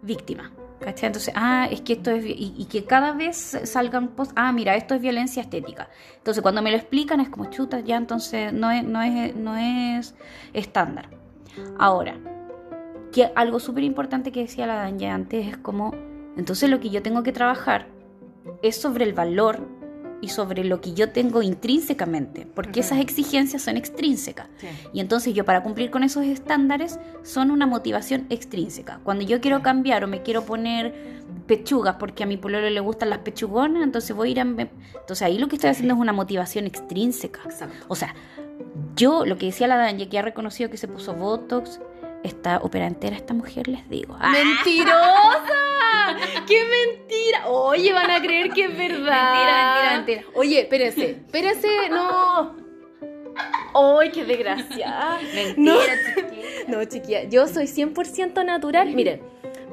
víctimas. ¿Cachai? Entonces, ah, es que esto es. Y, que cada vez salgan post, ah, mira, esto es violencia estética. Entonces, cuando me lo explican, es como chuta, ya entonces no es, no es, no es estándar. Ahora, que algo súper importante que decía la Danja antes es como, entonces lo que yo tengo que trabajar es sobre el valor y sobre lo que yo tengo intrínsecamente, porque esas exigencias son extrínsecas. Y entonces yo para cumplir con esos estándares son una motivación extrínseca. Cuando yo quiero cambiar o me quiero poner pechugas porque a mi pololo le gustan las pechugonas, entonces voy a ir a... Entonces ahí lo que estoy haciendo es una motivación extrínseca. O sea, yo lo que decía la Danja, que ha reconocido que se puso Botox, está opera entera esta mujer, les digo. ¡Ah! ¡Mentirosa! [laughs] ¡Qué mentira! Oye, van a creer que es verdad. Mentira, mentira, mentira. Oye, espérense, espérense, no. ¡Ay, qué desgracia! Mentira, no. chiquilla. No, chiquilla, yo soy 100% natural. Miren,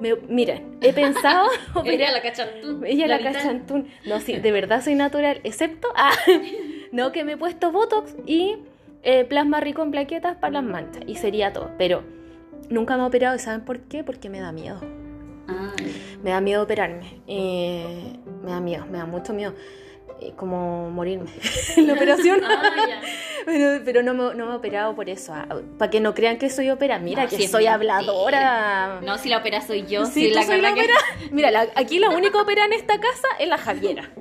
me, miren, he pensado. [laughs] Ella la cachantún. Ella la cachantún. No, sí, de verdad soy natural, excepto. Ah, [laughs] no, que me he puesto Botox y eh, plasma rico en plaquetas para las manchas. Y sería todo. Pero Nunca me he operado y ¿saben por qué? Porque me da miedo. Ah. Me da miedo operarme. Eh, me da miedo, me da mucho miedo. Eh, como morirme [laughs] en la operación. Ah, [laughs] pero, no, me, no, me, he operado por eso. Ah, para que no crean que soy opera. Mira, que soy habladora. No, si la opera soy yo. Sí, la, soy la opera. [laughs] Mira, aquí la única opera en esta casa es la Javiera.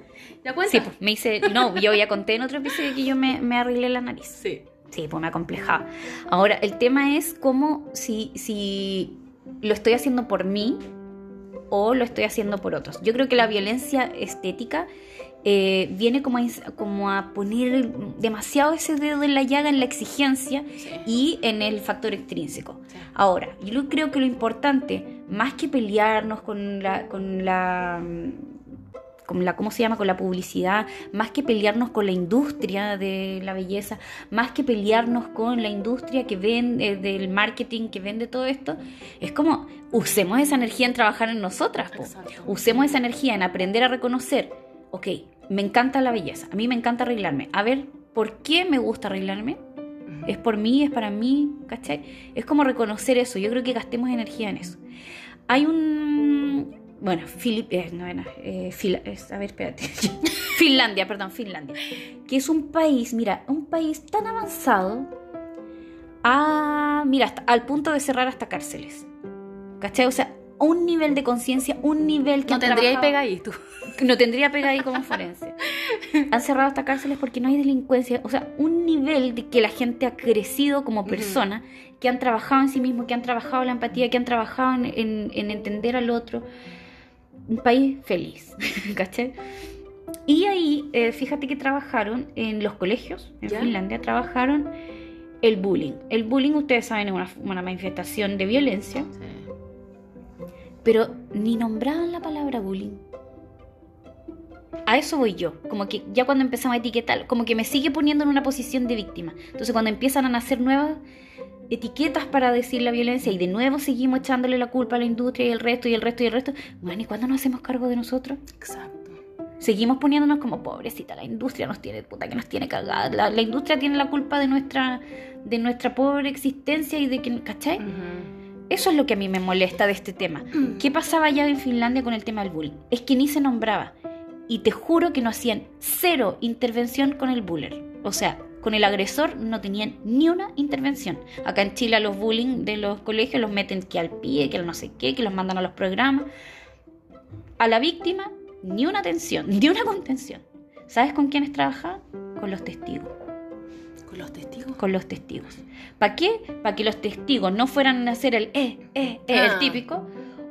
¿Te acuerdas? Sí, pues, me hice. No, yo ya conté en otro episodio que yo me, me arreglé la nariz. Sí. Sí, pues me acomplejaba. Ahora, el tema es cómo si, si lo estoy haciendo por mí o lo estoy haciendo por otros. Yo creo que la violencia estética eh, viene como a, como a poner demasiado ese dedo en la llaga en la exigencia y en el factor extrínseco. Ahora, yo creo que lo importante, más que pelearnos con la, con la con la, ¿cómo se llama? Con la publicidad, más que pelearnos con la industria de la belleza, más que pelearnos con la industria que vende, eh, del marketing que vende todo esto, es como usemos esa energía en trabajar en nosotras, usemos esa energía en aprender a reconocer, ok, me encanta la belleza, a mí me encanta arreglarme, a ver, ¿por qué me gusta arreglarme? Es por mí, es para mí, ¿cachai? Es como reconocer eso, yo creo que gastemos energía en eso. Hay un, bueno, Filip, eh, no, eh, a ver, espérate. [laughs] Finlandia, perdón, Finlandia. Que es un país, mira, un país tan avanzado, a, mira, hasta, al punto de cerrar hasta cárceles. ¿Cachai? O sea, un nivel de conciencia, un nivel que... No tendría pega ahí tú. [laughs] No tendría pega ahí como forense. [laughs] Han cerrado hasta cárceles porque no hay delincuencia. O sea, un nivel de que la gente ha crecido como persona, que han trabajado en sí mismo, que han trabajado la empatía, que han trabajado en, en entender al otro un país feliz, [laughs] ¿cachai? Y ahí, eh, fíjate que trabajaron en los colegios, en Finlandia, trabajaron el bullying. El bullying, ustedes saben, es una, manifestación de violencia, pero ni nombraban la palabra bullying. A eso voy yo, como que ya cuando empezamos a etiquetar, como que me sigue poniendo en una posición de víctima. Entonces cuando empiezan a nacer nuevas etiquetas para decir la violencia y de nuevo seguimos echándole la culpa a la industria y el resto y el resto y el resto. Bueno, ¿y cuándo nos hacemos cargo de nosotros? Exacto. Seguimos poniéndonos como pobrecita, la industria nos tiene puta que nos tiene cagada. La, la industria tiene la culpa de nuestra de nuestra pobre existencia y de que, ¿cachai? Eso es lo que a mí me molesta de este tema. [clears throat] ¿Qué pasaba allá en Finlandia con el tema del bullying? Es que ni se nombraba. Y te juro que no hacían cero intervención con el buller. O sea, con el agresor no tenían ni una intervención. Acá en Chile a los bullying de los colegios los meten que al pie, que al no sé qué, que los mandan a los programas. A la víctima, ni una atención, [laughs] ni una contención. ¿Sabes con quiénes trabajaban? Con los testigos. ¿Con los testigos? Con los testigos. ¿Para qué? Para que los testigos no fueran a hacer el eh, eh, eh, Ah. el típico,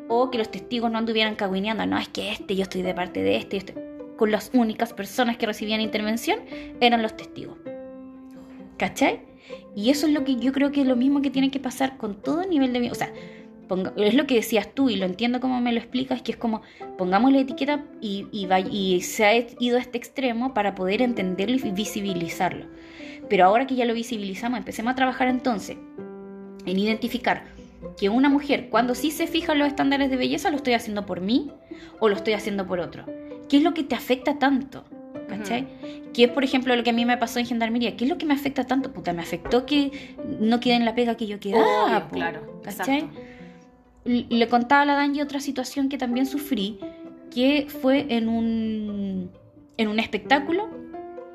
o que los testigos no anduvieran cagüineando, no, es que este, yo estoy de parte de este, y este. Con las únicas personas que recibían intervención eran los testigos. ¿Cachai? Y eso es lo que yo creo que es lo mismo que tiene que pasar con todo nivel de... O sea, ponga- es lo que decías tú y lo entiendo como me lo explicas, que es como pongamos la etiqueta y, y, va- y se ha ido a este extremo para poder entenderlo y visibilizarlo. Pero ahora que ya lo visibilizamos, empecemos a trabajar entonces en identificar que una mujer, cuando sí se fija en los estándares de belleza, lo estoy haciendo por mí o lo estoy haciendo por otro. ¿Qué es lo que te afecta tanto? ¿Cachai? Que es, por ejemplo, lo que a mí me pasó en Gendarmería. ¿Qué es lo que me afecta tanto? Puta, me afectó que no quede en la pega que yo quedaba. Po, claro. ¿Cachai? Exacto. Le contaba a la Dani otra situación que también sufrí, que fue en un, en un espectáculo,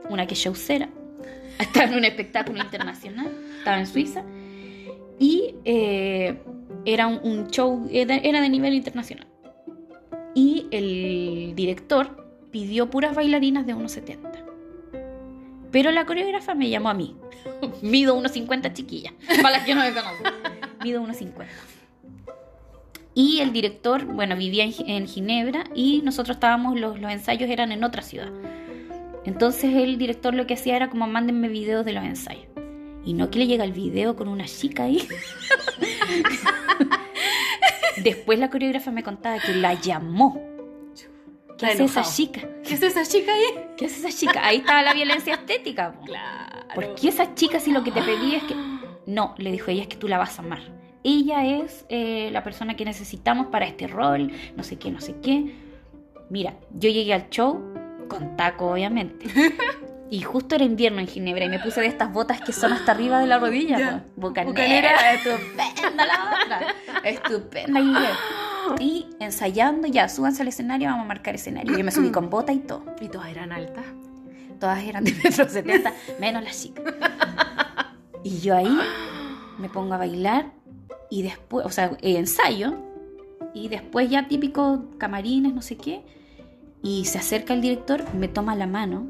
una que showcera, [laughs] estaba en un espectáculo internacional, estaba en Suiza, y eh, era un, un show, era de nivel internacional. Y el director pidió puras bailarinas de 1,70. Pero la coreógrafa me llamó a mí. [laughs] Mido 1,50 chiquilla, [laughs] para las que no me conocen. Mido 1,50. Y el director, bueno, vivía en, Gi- en Ginebra y nosotros estábamos, los, los ensayos eran en otra ciudad. Entonces el director lo que hacía era como mándenme videos de los ensayos. Y no que le llega el video con una chica ahí. [laughs] Después la coreógrafa me contaba que la llamó. ¿Qué hace esa enojado. chica? ¿Qué es esa chica ahí? ¿Qué hace esa chica? Ahí estaba la violencia estética. po. Claro. ¿Por qué esa chica si lo que te pedía es que... No, le dijo ella, es que tú la vas a amar. Ella es eh, la persona que necesitamos para este rol, no sé qué, no sé qué. Mira, yo llegué al show con taco, obviamente. [laughs] Y justo era invierno en Ginebra y me puse de estas botas que son hasta arriba de la rodilla. Po. Bocanera. Bocanera. Estupenda la otra. Estupenda. Y ensayando, ya, súbanse al escenario, vamos a marcar escenario. Yo me subí con bota y todo. ¿Y todas eran altas? Todas eran de metro setenta, menos la chica. Y yo ahí me pongo a bailar y después, o sea, eh, ensayo y después ya típico camarines, no sé qué. Y se acerca el director, me toma la mano,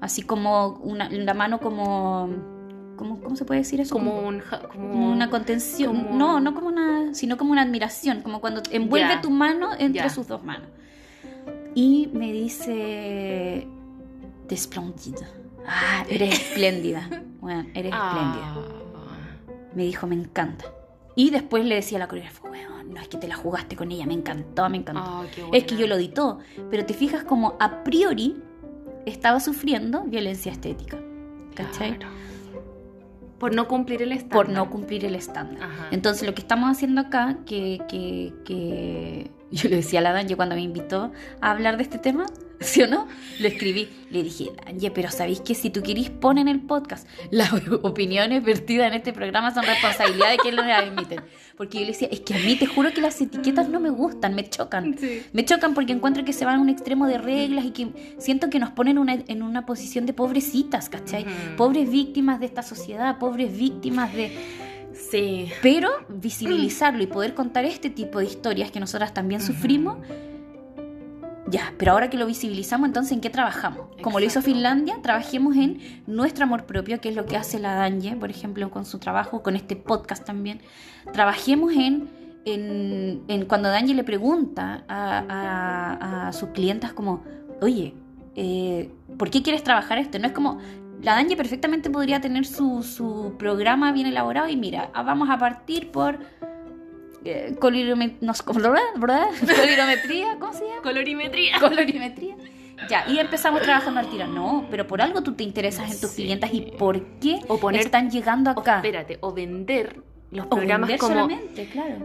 así como una, la mano como, como, ¿cómo se puede decir eso? Como, un, ja- como, como una contención, como- no, no como una, sino como una admiración, como cuando envuelve Ya. tu mano entre Ya. sus dos manos. Y me dice, desplendida. Ah, eres [laughs] espléndida. Bueno, eres espléndida. Ah. Me dijo, me encanta. Y después le decía a la coreógrafa, weón, no es que te la jugaste con ella, me encantó, me encantó. Qué es que yo lo di todo. Pero te fijas como a priori estaba sufriendo violencia estética. ¿Cachai? Claro. Por no cumplir el estándar. Por no cumplir el estándar. Ajá. Entonces lo que estamos haciendo acá, que, que, que yo le decía a la Danje cuando me invitó a hablar de este tema, ¿sí o no? Le escribí, le dije, Danje, pero ¿sabéis que si tú querís pon en el podcast las [laughs] opiniones vertidas en este programa son responsabilidad de quien las emiten? Porque yo le decía, es que a mí te juro que las etiquetas no me gustan, me chocan. Sí. Me chocan porque encuentro que se van a un extremo de reglas y que siento que nos ponen una- en una posición de pobrecitas, ¿cachai? Pobres víctimas de esta sociedad, pobres víctimas de... Sí. Pero visibilizarlo y poder contar este tipo de historias que nosotras también sufrimos, ya, pero ahora que lo visibilizamos, entonces ¿en qué trabajamos? Como lo hizo. Finlandia, trabajemos en nuestro amor propio, que es lo que hace la Danje, por ejemplo, con su trabajo, con este podcast también. Trabajemos en, en, en cuando Danje le pregunta a, a- a sus clientas como, oye, eh, ¿por qué quieres trabajar esto? No es como, la Danje perfectamente podría tener su, su programa bien elaborado y mira, ah, vamos a partir por eh, no ¿verdad? [laughs] colirometría, ¿cómo se llama? Colorimetría. colorimetría. Ya, y empezamos trabajando al tiro. No, pero por algo tú te interesas en tus Sí. clientas y por qué O poner- están llegando O, acá. espérate, o vender los O programas vender como solamente, claro.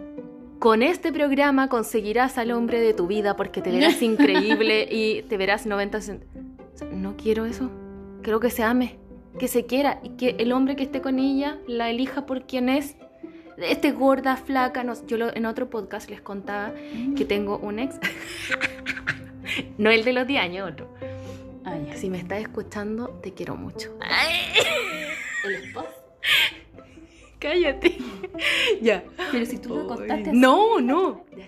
con este programa conseguirás al hombre de tu vida porque te verás [laughs] increíble y te verás 90 cent- O sea, No quiero eso. Quiero que se ame, que se quiera y que el hombre que esté con ella la elija por quien es. Este gorda, flaca, no, yo lo- en otro podcast les contaba que tengo un ex. [laughs] no el de los 10 años, otro. Ah. Si me estás escuchando, te quiero mucho. [laughs] El esposo. Cállate. [laughs] ya. Pero si tú lo contaste así. No, no. Ya,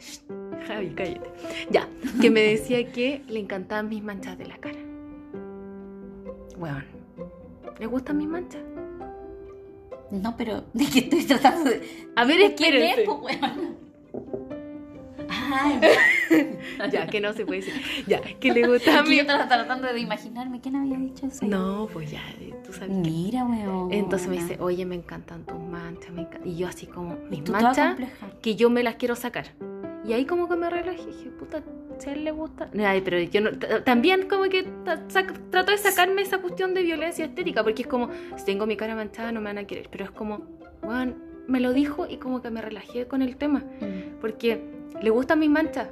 Javi, cállate. Ya, que me decía que le encantaban mis manchas de la cara. Bueno, ¿le gustan mis manchas? No, pero ¿de qué estoy tratando de.? A ver, ¿De quién espérense. es, po, weona? [laughs] Ay, ya. Ya, que no se puede decir. Ya, que le gustan Aquí mis... yo estaba tratando de imaginarme quién había dicho eso. No, pues ya, tú sabes que... Mira, weón. Entonces me dice, oye, me encantan tus manchas, me encan-". Y yo así como, mis manchas, que yo me las quiero sacar. Y ahí como que me relajé, dije, puta, si a él le gusta... Ay, pero yo no... También como que trato de sacarme esa cuestión de violencia estética, porque es como, si tengo mi cara manchada no me van a querer, pero es como, bueno, me lo dijo y como que me relajé con el tema, Mm. porque le gustan mis manchas,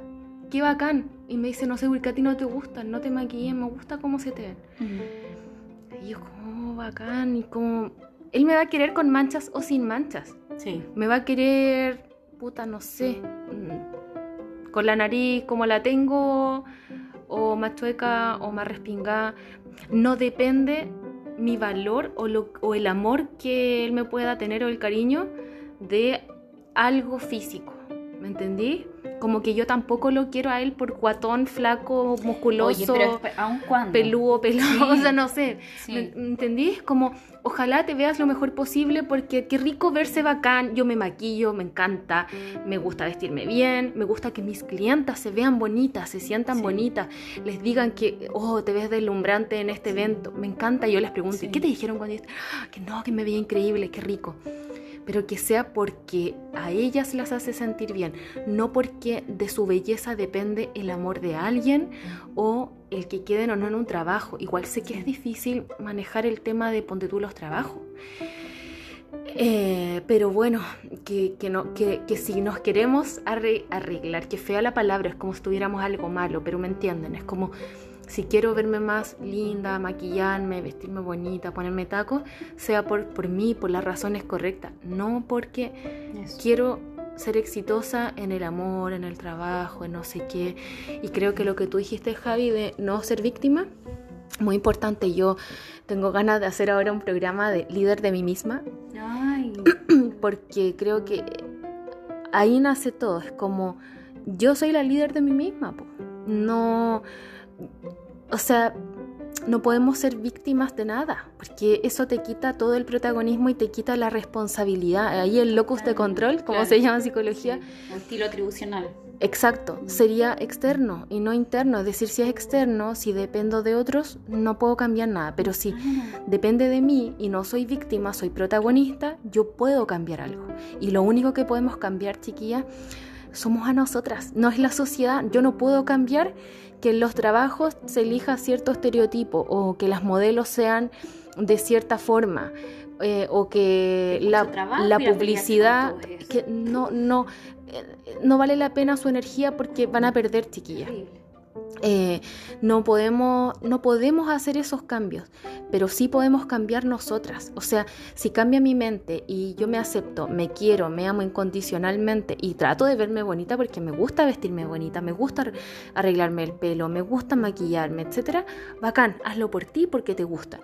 qué bacán. Y me dice, no sé, porque a ti no te gustan, no te maquilles, me gusta cómo se te ven. Mm. Y yo como, "Oh, bacán, y como... Él me va a querer con manchas o sin manchas. Sí. Me va a querer, puta, no sé, mm, con la nariz como la tengo, o más chueca o más respingada. No depende mi valor o, lo- o el amor que él me pueda tener o el cariño de algo físico. ¿Me entendí? Como que yo tampoco lo quiero a él por guatón, flaco, musculoso, Oye, pero aún cuando. peludo, pelado, Sí. [laughs] o sea, no sé. Sí. Como, ojalá te veas lo mejor posible porque qué rico verse bacán. Yo me maquillo, me encanta, me gusta vestirme bien, me gusta que mis clientas se vean bonitas, se sientan Sí. bonitas, les digan que, oh, te ves deslumbrante en este evento. Me encanta. Yo les pregunto, Sí. ¿y qué te dijeron cuando yo- "Ah, Que no, que me veía increíble, qué rico. Pero que sea porque a ellas las hace sentir bien, no porque de su belleza depende el amor de alguien o el que queden o no en un trabajo. Igual sé que es difícil manejar el tema de ponte tú los trabajos. Eh, pero bueno, que, que no, que, que si nos queremos arre- arreglar, que fea la palabra, es como si tuviéramos algo malo, pero me entienden, es como si quiero verme más linda, maquillarme, vestirme bonita, ponerme tacos, sea por, por mí, por las razones correctas, no porque Eso. quiero ser exitosa en el amor, en el trabajo, en no sé qué. Y creo que lo que tú dijiste, Javi, de no ser víctima, muy importante. Yo tengo ganas de hacer ahora un programa de líder de mí misma, Ay. [clears throat] porque creo que ahí nace todo. Es como, yo soy la líder de mí misma. po. No, o sea, no podemos ser víctimas de nada, porque eso te quita todo el protagonismo y te quita la responsabilidad. Ahí el locus de control, como claro. se llama en psicología. Sí, Un estilo atribucional. Exacto, sería externo y no interno. Es decir, si es externo, si dependo de otros, no puedo cambiar nada. Pero si Ah, depende de mí y no soy víctima, soy protagonista, yo puedo cambiar algo. Y lo único que podemos cambiar, chiquilla, somos a nosotras, no es la sociedad. Yo no puedo cambiar que en los trabajos se elija cierto estereotipo o que las modelos sean de cierta forma. eh, o que Que la, la publicidad que no no eh, no vale la pena su energía porque van a perder chiquillas. Eh, no podemos no podemos hacer esos cambios pero sí podemos cambiar nosotras. O sea si cambia mi mente y yo me acepto me quiero me amo incondicionalmente y trato de verme bonita porque me gusta vestirme bonita me gusta ar- arreglarme el pelo me gusta maquillarme etcétera bacán hazlo por ti porque te gusta.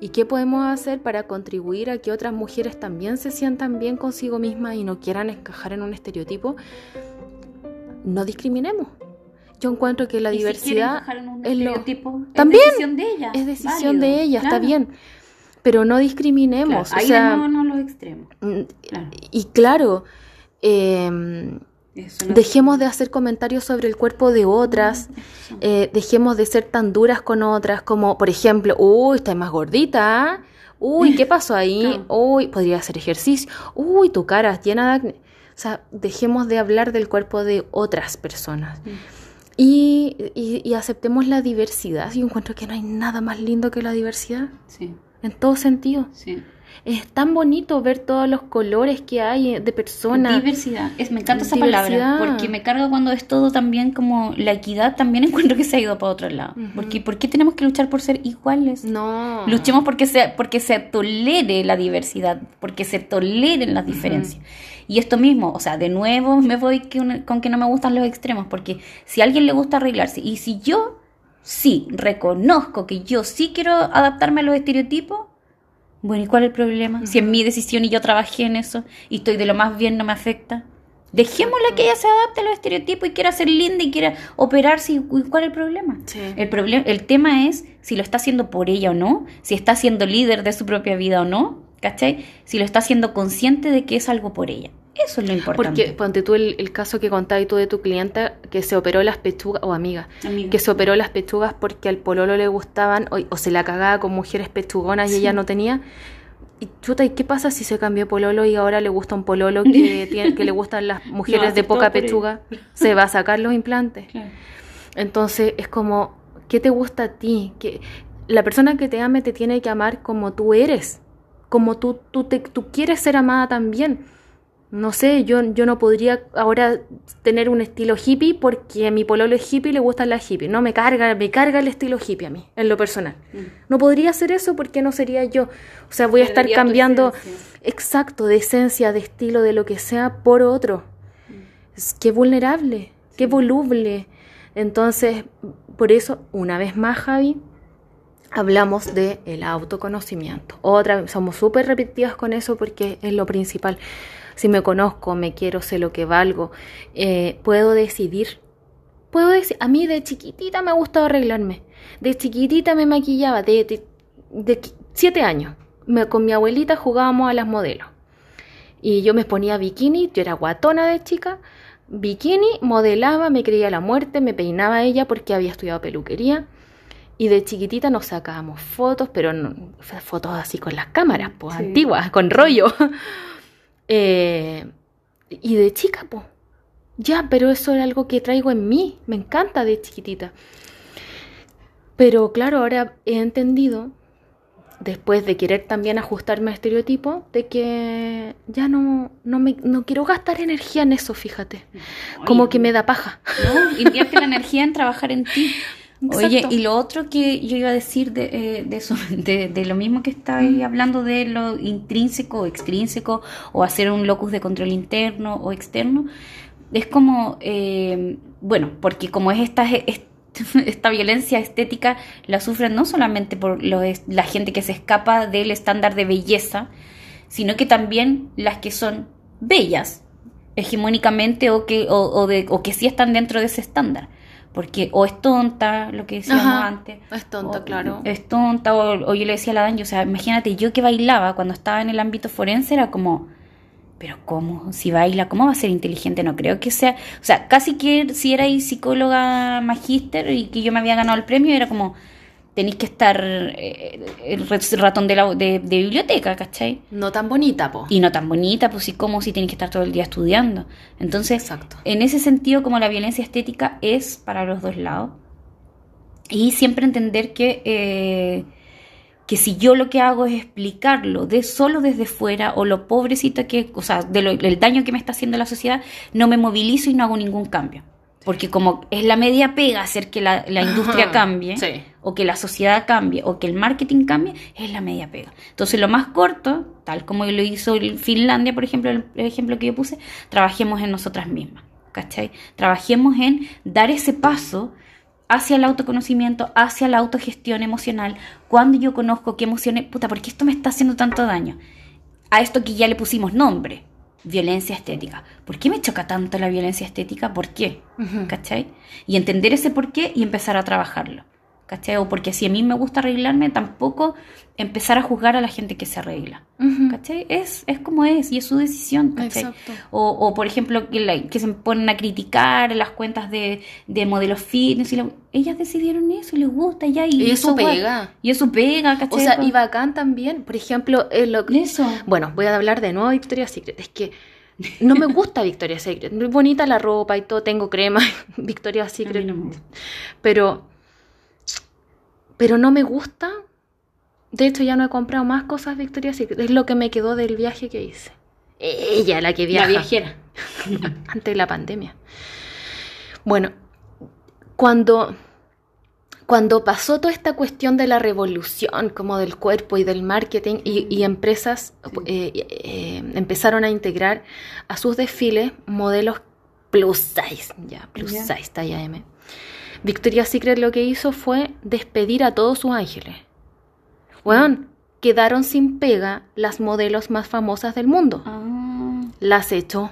Y qué podemos hacer para contribuir a que otras mujeres también se sientan bien consigo mismas y no quieran encajar en un estereotipo no discriminemos yo encuentro que la Y diversidad un es lo- También es decisión de ella. es decisión válido, de ella, está bien. Pero no discriminemos. claro. Ahí o sea, nuevo no los extremos. mm, Claro. y claro, eh, no- dejemos de hacer comentarios sobre el cuerpo de otras. Eso. eh, dejemos de ser tan duras con otras, como por ejemplo, uy, estás más gordita. Uy, ¿qué pasó ahí? [laughs] Uy, podría hacer ejercicio. Uy, tu cara llena de acné. O sea, dejemos de hablar del cuerpo de otras personas. Mm. Y, y- y aceptemos la diversidad. Yo encuentro que no hay nada más lindo que la diversidad. Sí, En todo sentido. sí. Es tan bonito ver todos los colores que hay de personas. Diversidad. Es, me encanta esa Diversidad. palabra. Porque me carga cuando es todo también como la equidad. También encuentro que se ha ido para otro lado. Ujú. Porque ¿por qué tenemos que luchar por ser iguales? No. Luchemos porque se, porque se tolere la diversidad, porque se toleren las diferencias. Y esto mismo, o sea, de nuevo [laughs] me voy con que no me gustan los extremos, porque si a alguien le gusta arreglarse y si yo sí reconozco que yo sí quiero adaptarme a los estereotipos, bueno, ¿y cuál es el problema? Si es mi decisión y yo trabajé en eso y estoy de lo más bien, no me afecta. Dejémosla que ella se adapte a los estereotipos y quiera ser linda y quiera operarse. ¿y ¿Cuál es el problema? Sí. El, problema, el tema es si lo está haciendo por ella o no, si está siendo líder de su propia vida o no, ¿cachai? Si lo está haciendo consciente de que es algo por ella. Eso es lo importante. Porque ponte tú el, el caso que contabas tú de tu clienta que se operó las pechugas, o amiga, Amiga. que se operó las pechugas porque al pololo le gustaban o, o se la cagaba con mujeres pechugonas y ella no tenía. Y chuta, ¿y qué pasa si se cambió pololo y ahora le gusta un pololo que, [laughs] tiene, que le gustan las mujeres de poca pechuga? [laughs] Se va a sacar los implantes. Claro. Entonces es como, ¿qué te gusta a ti? Que la persona que te ame te tiene que amar como tú eres, como tú, tú, te, tú quieres ser amada también. No sé, yo, yo no podría ahora tener un estilo hippie porque a mi pololo es hippie y le gustan las hippies. No, me carga, me carga el estilo hippie a mí, en lo personal. No podría hacer eso porque no sería yo. O sea, voy a estar cambiando, exacto, de esencia, de estilo, de lo que sea, por otro. Es, qué vulnerable, qué voluble. Entonces, por eso, una vez más, Javi, hablamos de el autoconocimiento. Otra somos súper repetitivas con eso porque es lo principal. Si me conozco, me quiero, sé lo que valgo, eh, puedo decidir. Puedo decir, a mí de chiquitita me gustaba arreglarme. De chiquitita me maquillaba, de, de, siete años. Me- con mi abuelita jugábamos a las modelos. Y yo me ponía bikini, yo era guatona de chica, bikini, modelaba, me creía la muerte, me peinaba ella porque había estudiado peluquería. Y de chiquitita nos sacábamos fotos, pero no, fotos así con las cámaras, pues Sí. antiguas, con rollo. [laughs] Eh, y de chica, pues. Ya, pero eso es algo que traigo en mí, me encanta de chiquitita. Pero claro, ahora he entendido, después de querer también ajustarme a estereotipos, de que ya no, no, me, no quiero gastar energía en eso, fíjate. Como que me da paja. ¿no? [laughs] Invierte la energía en trabajar en ti. Oye, y lo otro que yo iba a decir de, eh, de eso, [laughs] de, de lo mismo que estáis hablando de lo intrínseco o extrínseco, o hacer un locus de control interno o externo, es como, eh, bueno, porque como es esta, [laughs] es- esta violencia estética, la sufren no solamente por los- la gente que se escapa del estándar de belleza, sino que también las que son bellas hegemónicamente o que, o, o de, o que sí están dentro de ese estándar. Porque o es tonta, lo que decíamos Ajá, antes. es tonta, o- claro. Es tonta, o, o yo le decía a la Dani, o sea, imagínate, yo que bailaba cuando estaba en el ámbito forense era como, pero ¿cómo? Si baila, ¿cómo va a ser inteligente? No creo que sea, o sea, casi que si era psicóloga magíster y que yo me había ganado el premio, era como, tenéis que estar eh, el ratón de, la, de, de biblioteca, ¿cachai? No tan bonita, po. Y no tan bonita, pues sí, como si tienes que estar todo el día estudiando. Entonces, Exacto. en ese sentido, como la violencia estética es para los dos lados. Y siempre entender que, eh, que si yo lo que hago es explicarlo de solo desde fuera o lo pobrecito que, o sea, de del daño que me está haciendo la sociedad, no me movilizo y no hago ningún cambio. Porque como es la media pega hacer que la, la industria Ajá, cambie, sí. o que la sociedad cambie, o que el marketing cambie, es la media pega. Entonces, lo más corto, tal como lo hizo Finlandia, por ejemplo, el el ejemplo que yo puse, trabajemos en nosotras mismas, ¿cachai? Trabajemos en dar ese paso hacia el autoconocimiento, hacia la autogestión emocional, cuando yo conozco qué emociones, puta, ¿por qué esto me está haciendo tanto daño? A esto que ya le pusimos nombre, violencia estética. ¿Por qué me choca tanto la violencia estética? ¿Por qué? ¿cachai? Y entender ese por qué y empezar a trabajarlo, ¿cachai? O porque si a mí me gusta arreglarme, tampoco empezar a juzgar a la gente que se arregla. ¿cachai? Es, es como es y es su decisión, ¿cachai? Exacto. O, o, por ejemplo, que, la- que se ponen a criticar las cuentas de, de modelos fitness y la- ellas decidieron eso y les gusta ya y, Y eso pega. Y eso pega, ¿cachai? O sea, y bacán también. Por ejemplo, es lo que- Eso. Bueno, voy a hablar de nuevo de Victoria's Secret. Es que no me gusta [laughs] Victoria's Secret. Muy bonita la ropa y todo, tengo crema, [laughs] Victoria's Secret. no. Pero, pero no me gusta De hecho, ya no he comprado más cosas Victoria's Secret. Es lo que me quedó del viaje que hice. Ella, la que viaja. La viajera. [laughs] Antes de la pandemia. Bueno, cuando, cuando pasó toda esta cuestión de la revolución, como del cuerpo y del marketing, y, y empresas eh, eh, empezaron a integrar a sus desfiles modelos plus size, ya, plus Ya. size, talla M. Victoria's Secret lo que hizo fue despedir a todos sus ángeles. Weón, quedaron sin pega las modelos más famosas del mundo. Ah, Las echó.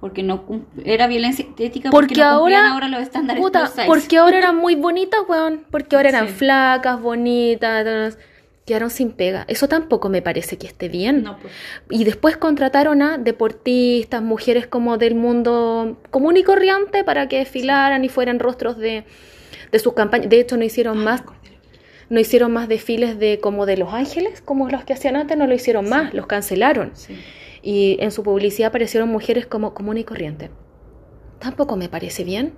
porque no era violencia estética Porque porque, no ahora- ahora los estándares Puta, porque ahora eran muy bonitas, weón. Porque ahora eran Sí. flacas, bonitas. todas- Quedaron sin pega. Eso tampoco me parece que esté bien. No, pues. Y después contrataron a deportistas, mujeres como del mundo común y corriente para que desfilaran y fueran rostros de, de sus campañas. De hecho, no hicieron más, no hicieron más desfiles de como de Los Ángeles, como los que hacían antes, no lo hicieron más, los cancelaron. Sí. Y en su publicidad aparecieron mujeres como común y corriente. Tampoco me parece bien.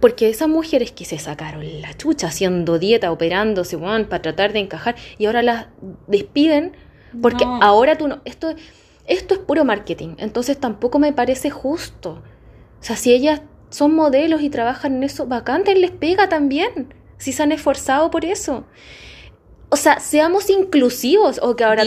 Porque esas mujeres que se sacaron la chucha haciendo dieta, operándose, weón, para tratar de encajar, y ahora las despiden, porque No. ahora tú no. Esto, esto es puro marketing. Entonces tampoco me parece justo. O sea, si ellas son modelos y trabajan en eso, bacán, les pega también. Si se han esforzado por eso. O sea, seamos inclusivos. O que ahora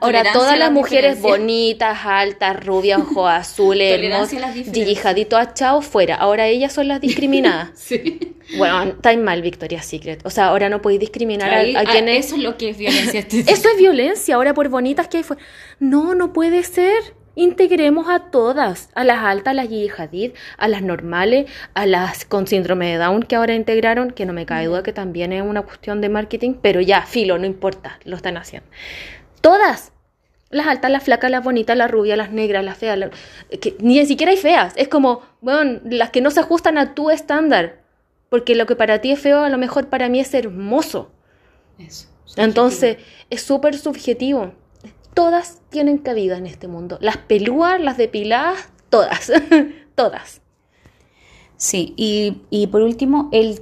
ahora todas las mujeres bonitas, altas, rubias, [laughs] ojos azules, hermosas. Gigi Hadid, todas chao, fuera. Ahora ellas son las [laughs] discriminadas. Sí. bueno, está mal Victoria's Secret. O sea, ahora no podéis discriminar a, Ahí- a ah, quienes... Eso es lo que es violencia. [laughs] Eso es violencia, ahora por bonitas que hay fuera. No, no puede ser. Integremos a todas, a las altas, a las Gigi Hadid, a las normales, a las con síndrome de Down que ahora integraron, que no me cae duda que también es una cuestión de marketing, pero ya, filo, no importa, lo están haciendo. Todas. Las altas, las flacas, las bonitas, las rubias, las negras, las feas, las- que ni siquiera hay feas. Es como, bueno, las que no se ajustan a tu estándar. Porque lo que para ti es feo, a lo mejor para mí es hermoso. Eso. Entonces, es súper subjetivo. Todas tienen cabida en este mundo. Las pelúas, las depiladas, todas. [laughs] todas. Sí, y, y por último, el,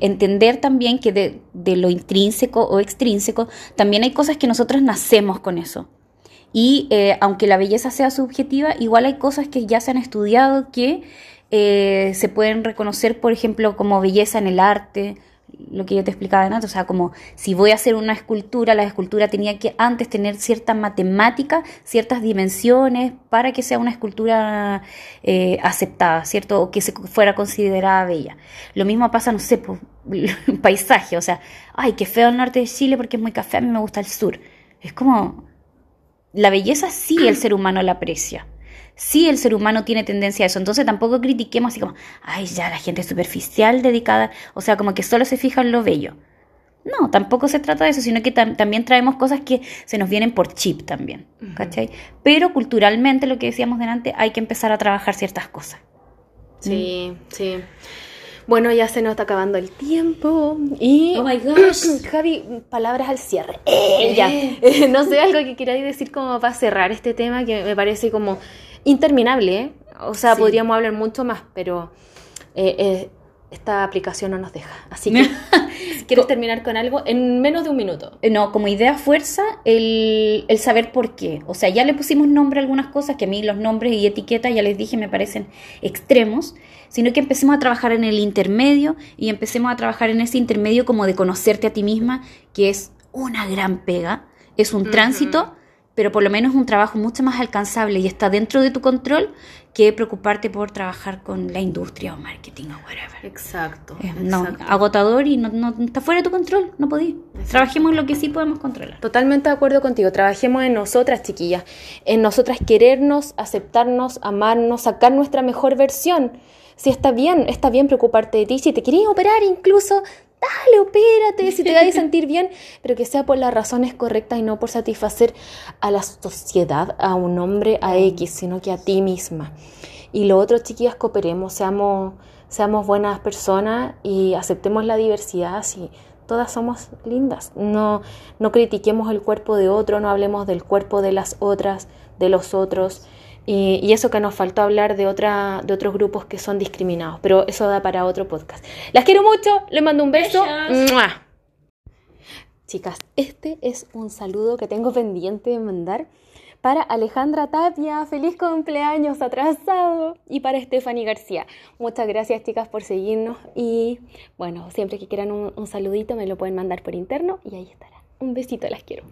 entender también que de, de lo intrínseco o extrínseco, también hay cosas que nosotros nacemos con eso. Y eh, aunque la belleza sea subjetiva, igual hay cosas que ya se han estudiado que eh, se pueden reconocer, por ejemplo, como belleza en el arte, lo que yo te explicaba antes, o sea, como si voy a hacer una escultura, la escultura tenía que antes tener cierta matemática, ciertas dimensiones para que sea una escultura eh, aceptada, ¿cierto? O que se fuera considerada bella. Lo mismo pasa, no sé, por [laughs] paisaje, o sea, ay, qué feo el norte de Chile porque es muy café, a mí me gusta el sur. Es como, la belleza sí el ser humano la aprecia. Sí, el ser humano tiene tendencia a eso. Entonces tampoco critiquemos así como, ay, ya la gente superficial dedicada, o sea, como que solo se fija en lo bello. No, tampoco se trata de eso, sino que tam- también traemos cosas que se nos vienen por chip también, ¿cachai? Pero culturalmente, lo que decíamos delante, hay que empezar a trabajar ciertas cosas. Sí, sí. Bueno, ya se nos está acabando el tiempo. Y. Oh my [clears throat] gosh. Javi, palabras al cierre. Eh, ya. Eh, no sé, algo que queráis decir como para cerrar este tema que me parece como interminable. ¿eh? O sea, Sí. podríamos hablar mucho más, pero esta aplicación no nos deja. Así que, [laughs] si quieres terminar con algo, en menos de un minuto. No, como idea fuerza, el, el saber por qué. O sea, ya le pusimos nombre a algunas cosas que a mí los nombres y etiquetas, ya les dije, me parecen extremos, sino que empecemos a trabajar en el intermedio y empecemos a trabajar en ese intermedio como de conocerte a ti misma, que es una gran pega, es un tránsito, pero por lo menos un trabajo mucho más alcanzable y está dentro de tu control que preocuparte por trabajar con la industria o marketing o whatever. Exacto. Eh, no, agotador y no, no- está fuera de tu control, no podí. Trabajemos en lo que sí podemos controlar. Totalmente de acuerdo contigo. Trabajemos en nosotras, chiquillas. En nosotras querernos, aceptarnos, amarnos, sacar nuestra mejor versión. Si está bien, está bien preocuparte de ti. Si te querías operar incluso, dale, opérate. Si te vas a sentir bien, pero que sea por las razones correctas y no por satisfacer a la sociedad, a un hombre, a X, sino que a ti misma. Y lo otro, chiquillas, cooperemos, seamos, seamos buenas personas y aceptemos la diversidad. Si todas somos lindas. No, no critiquemos el cuerpo de otro, no hablemos del cuerpo de las otras, de los otros. Y, y eso que nos faltó hablar de, otra, de otros grupos que son discriminados. Pero eso da para otro podcast. Las quiero mucho, les mando un beso. Chicas, este es un saludo que tengo pendiente de mandar para Alejandra Tapia, feliz cumpleaños atrasado, y para Stephanie García. Muchas gracias chicas por seguirnos y bueno, siempre que quieran un, un saludito me lo pueden mandar por interno y ahí estará. Un besito, las quiero.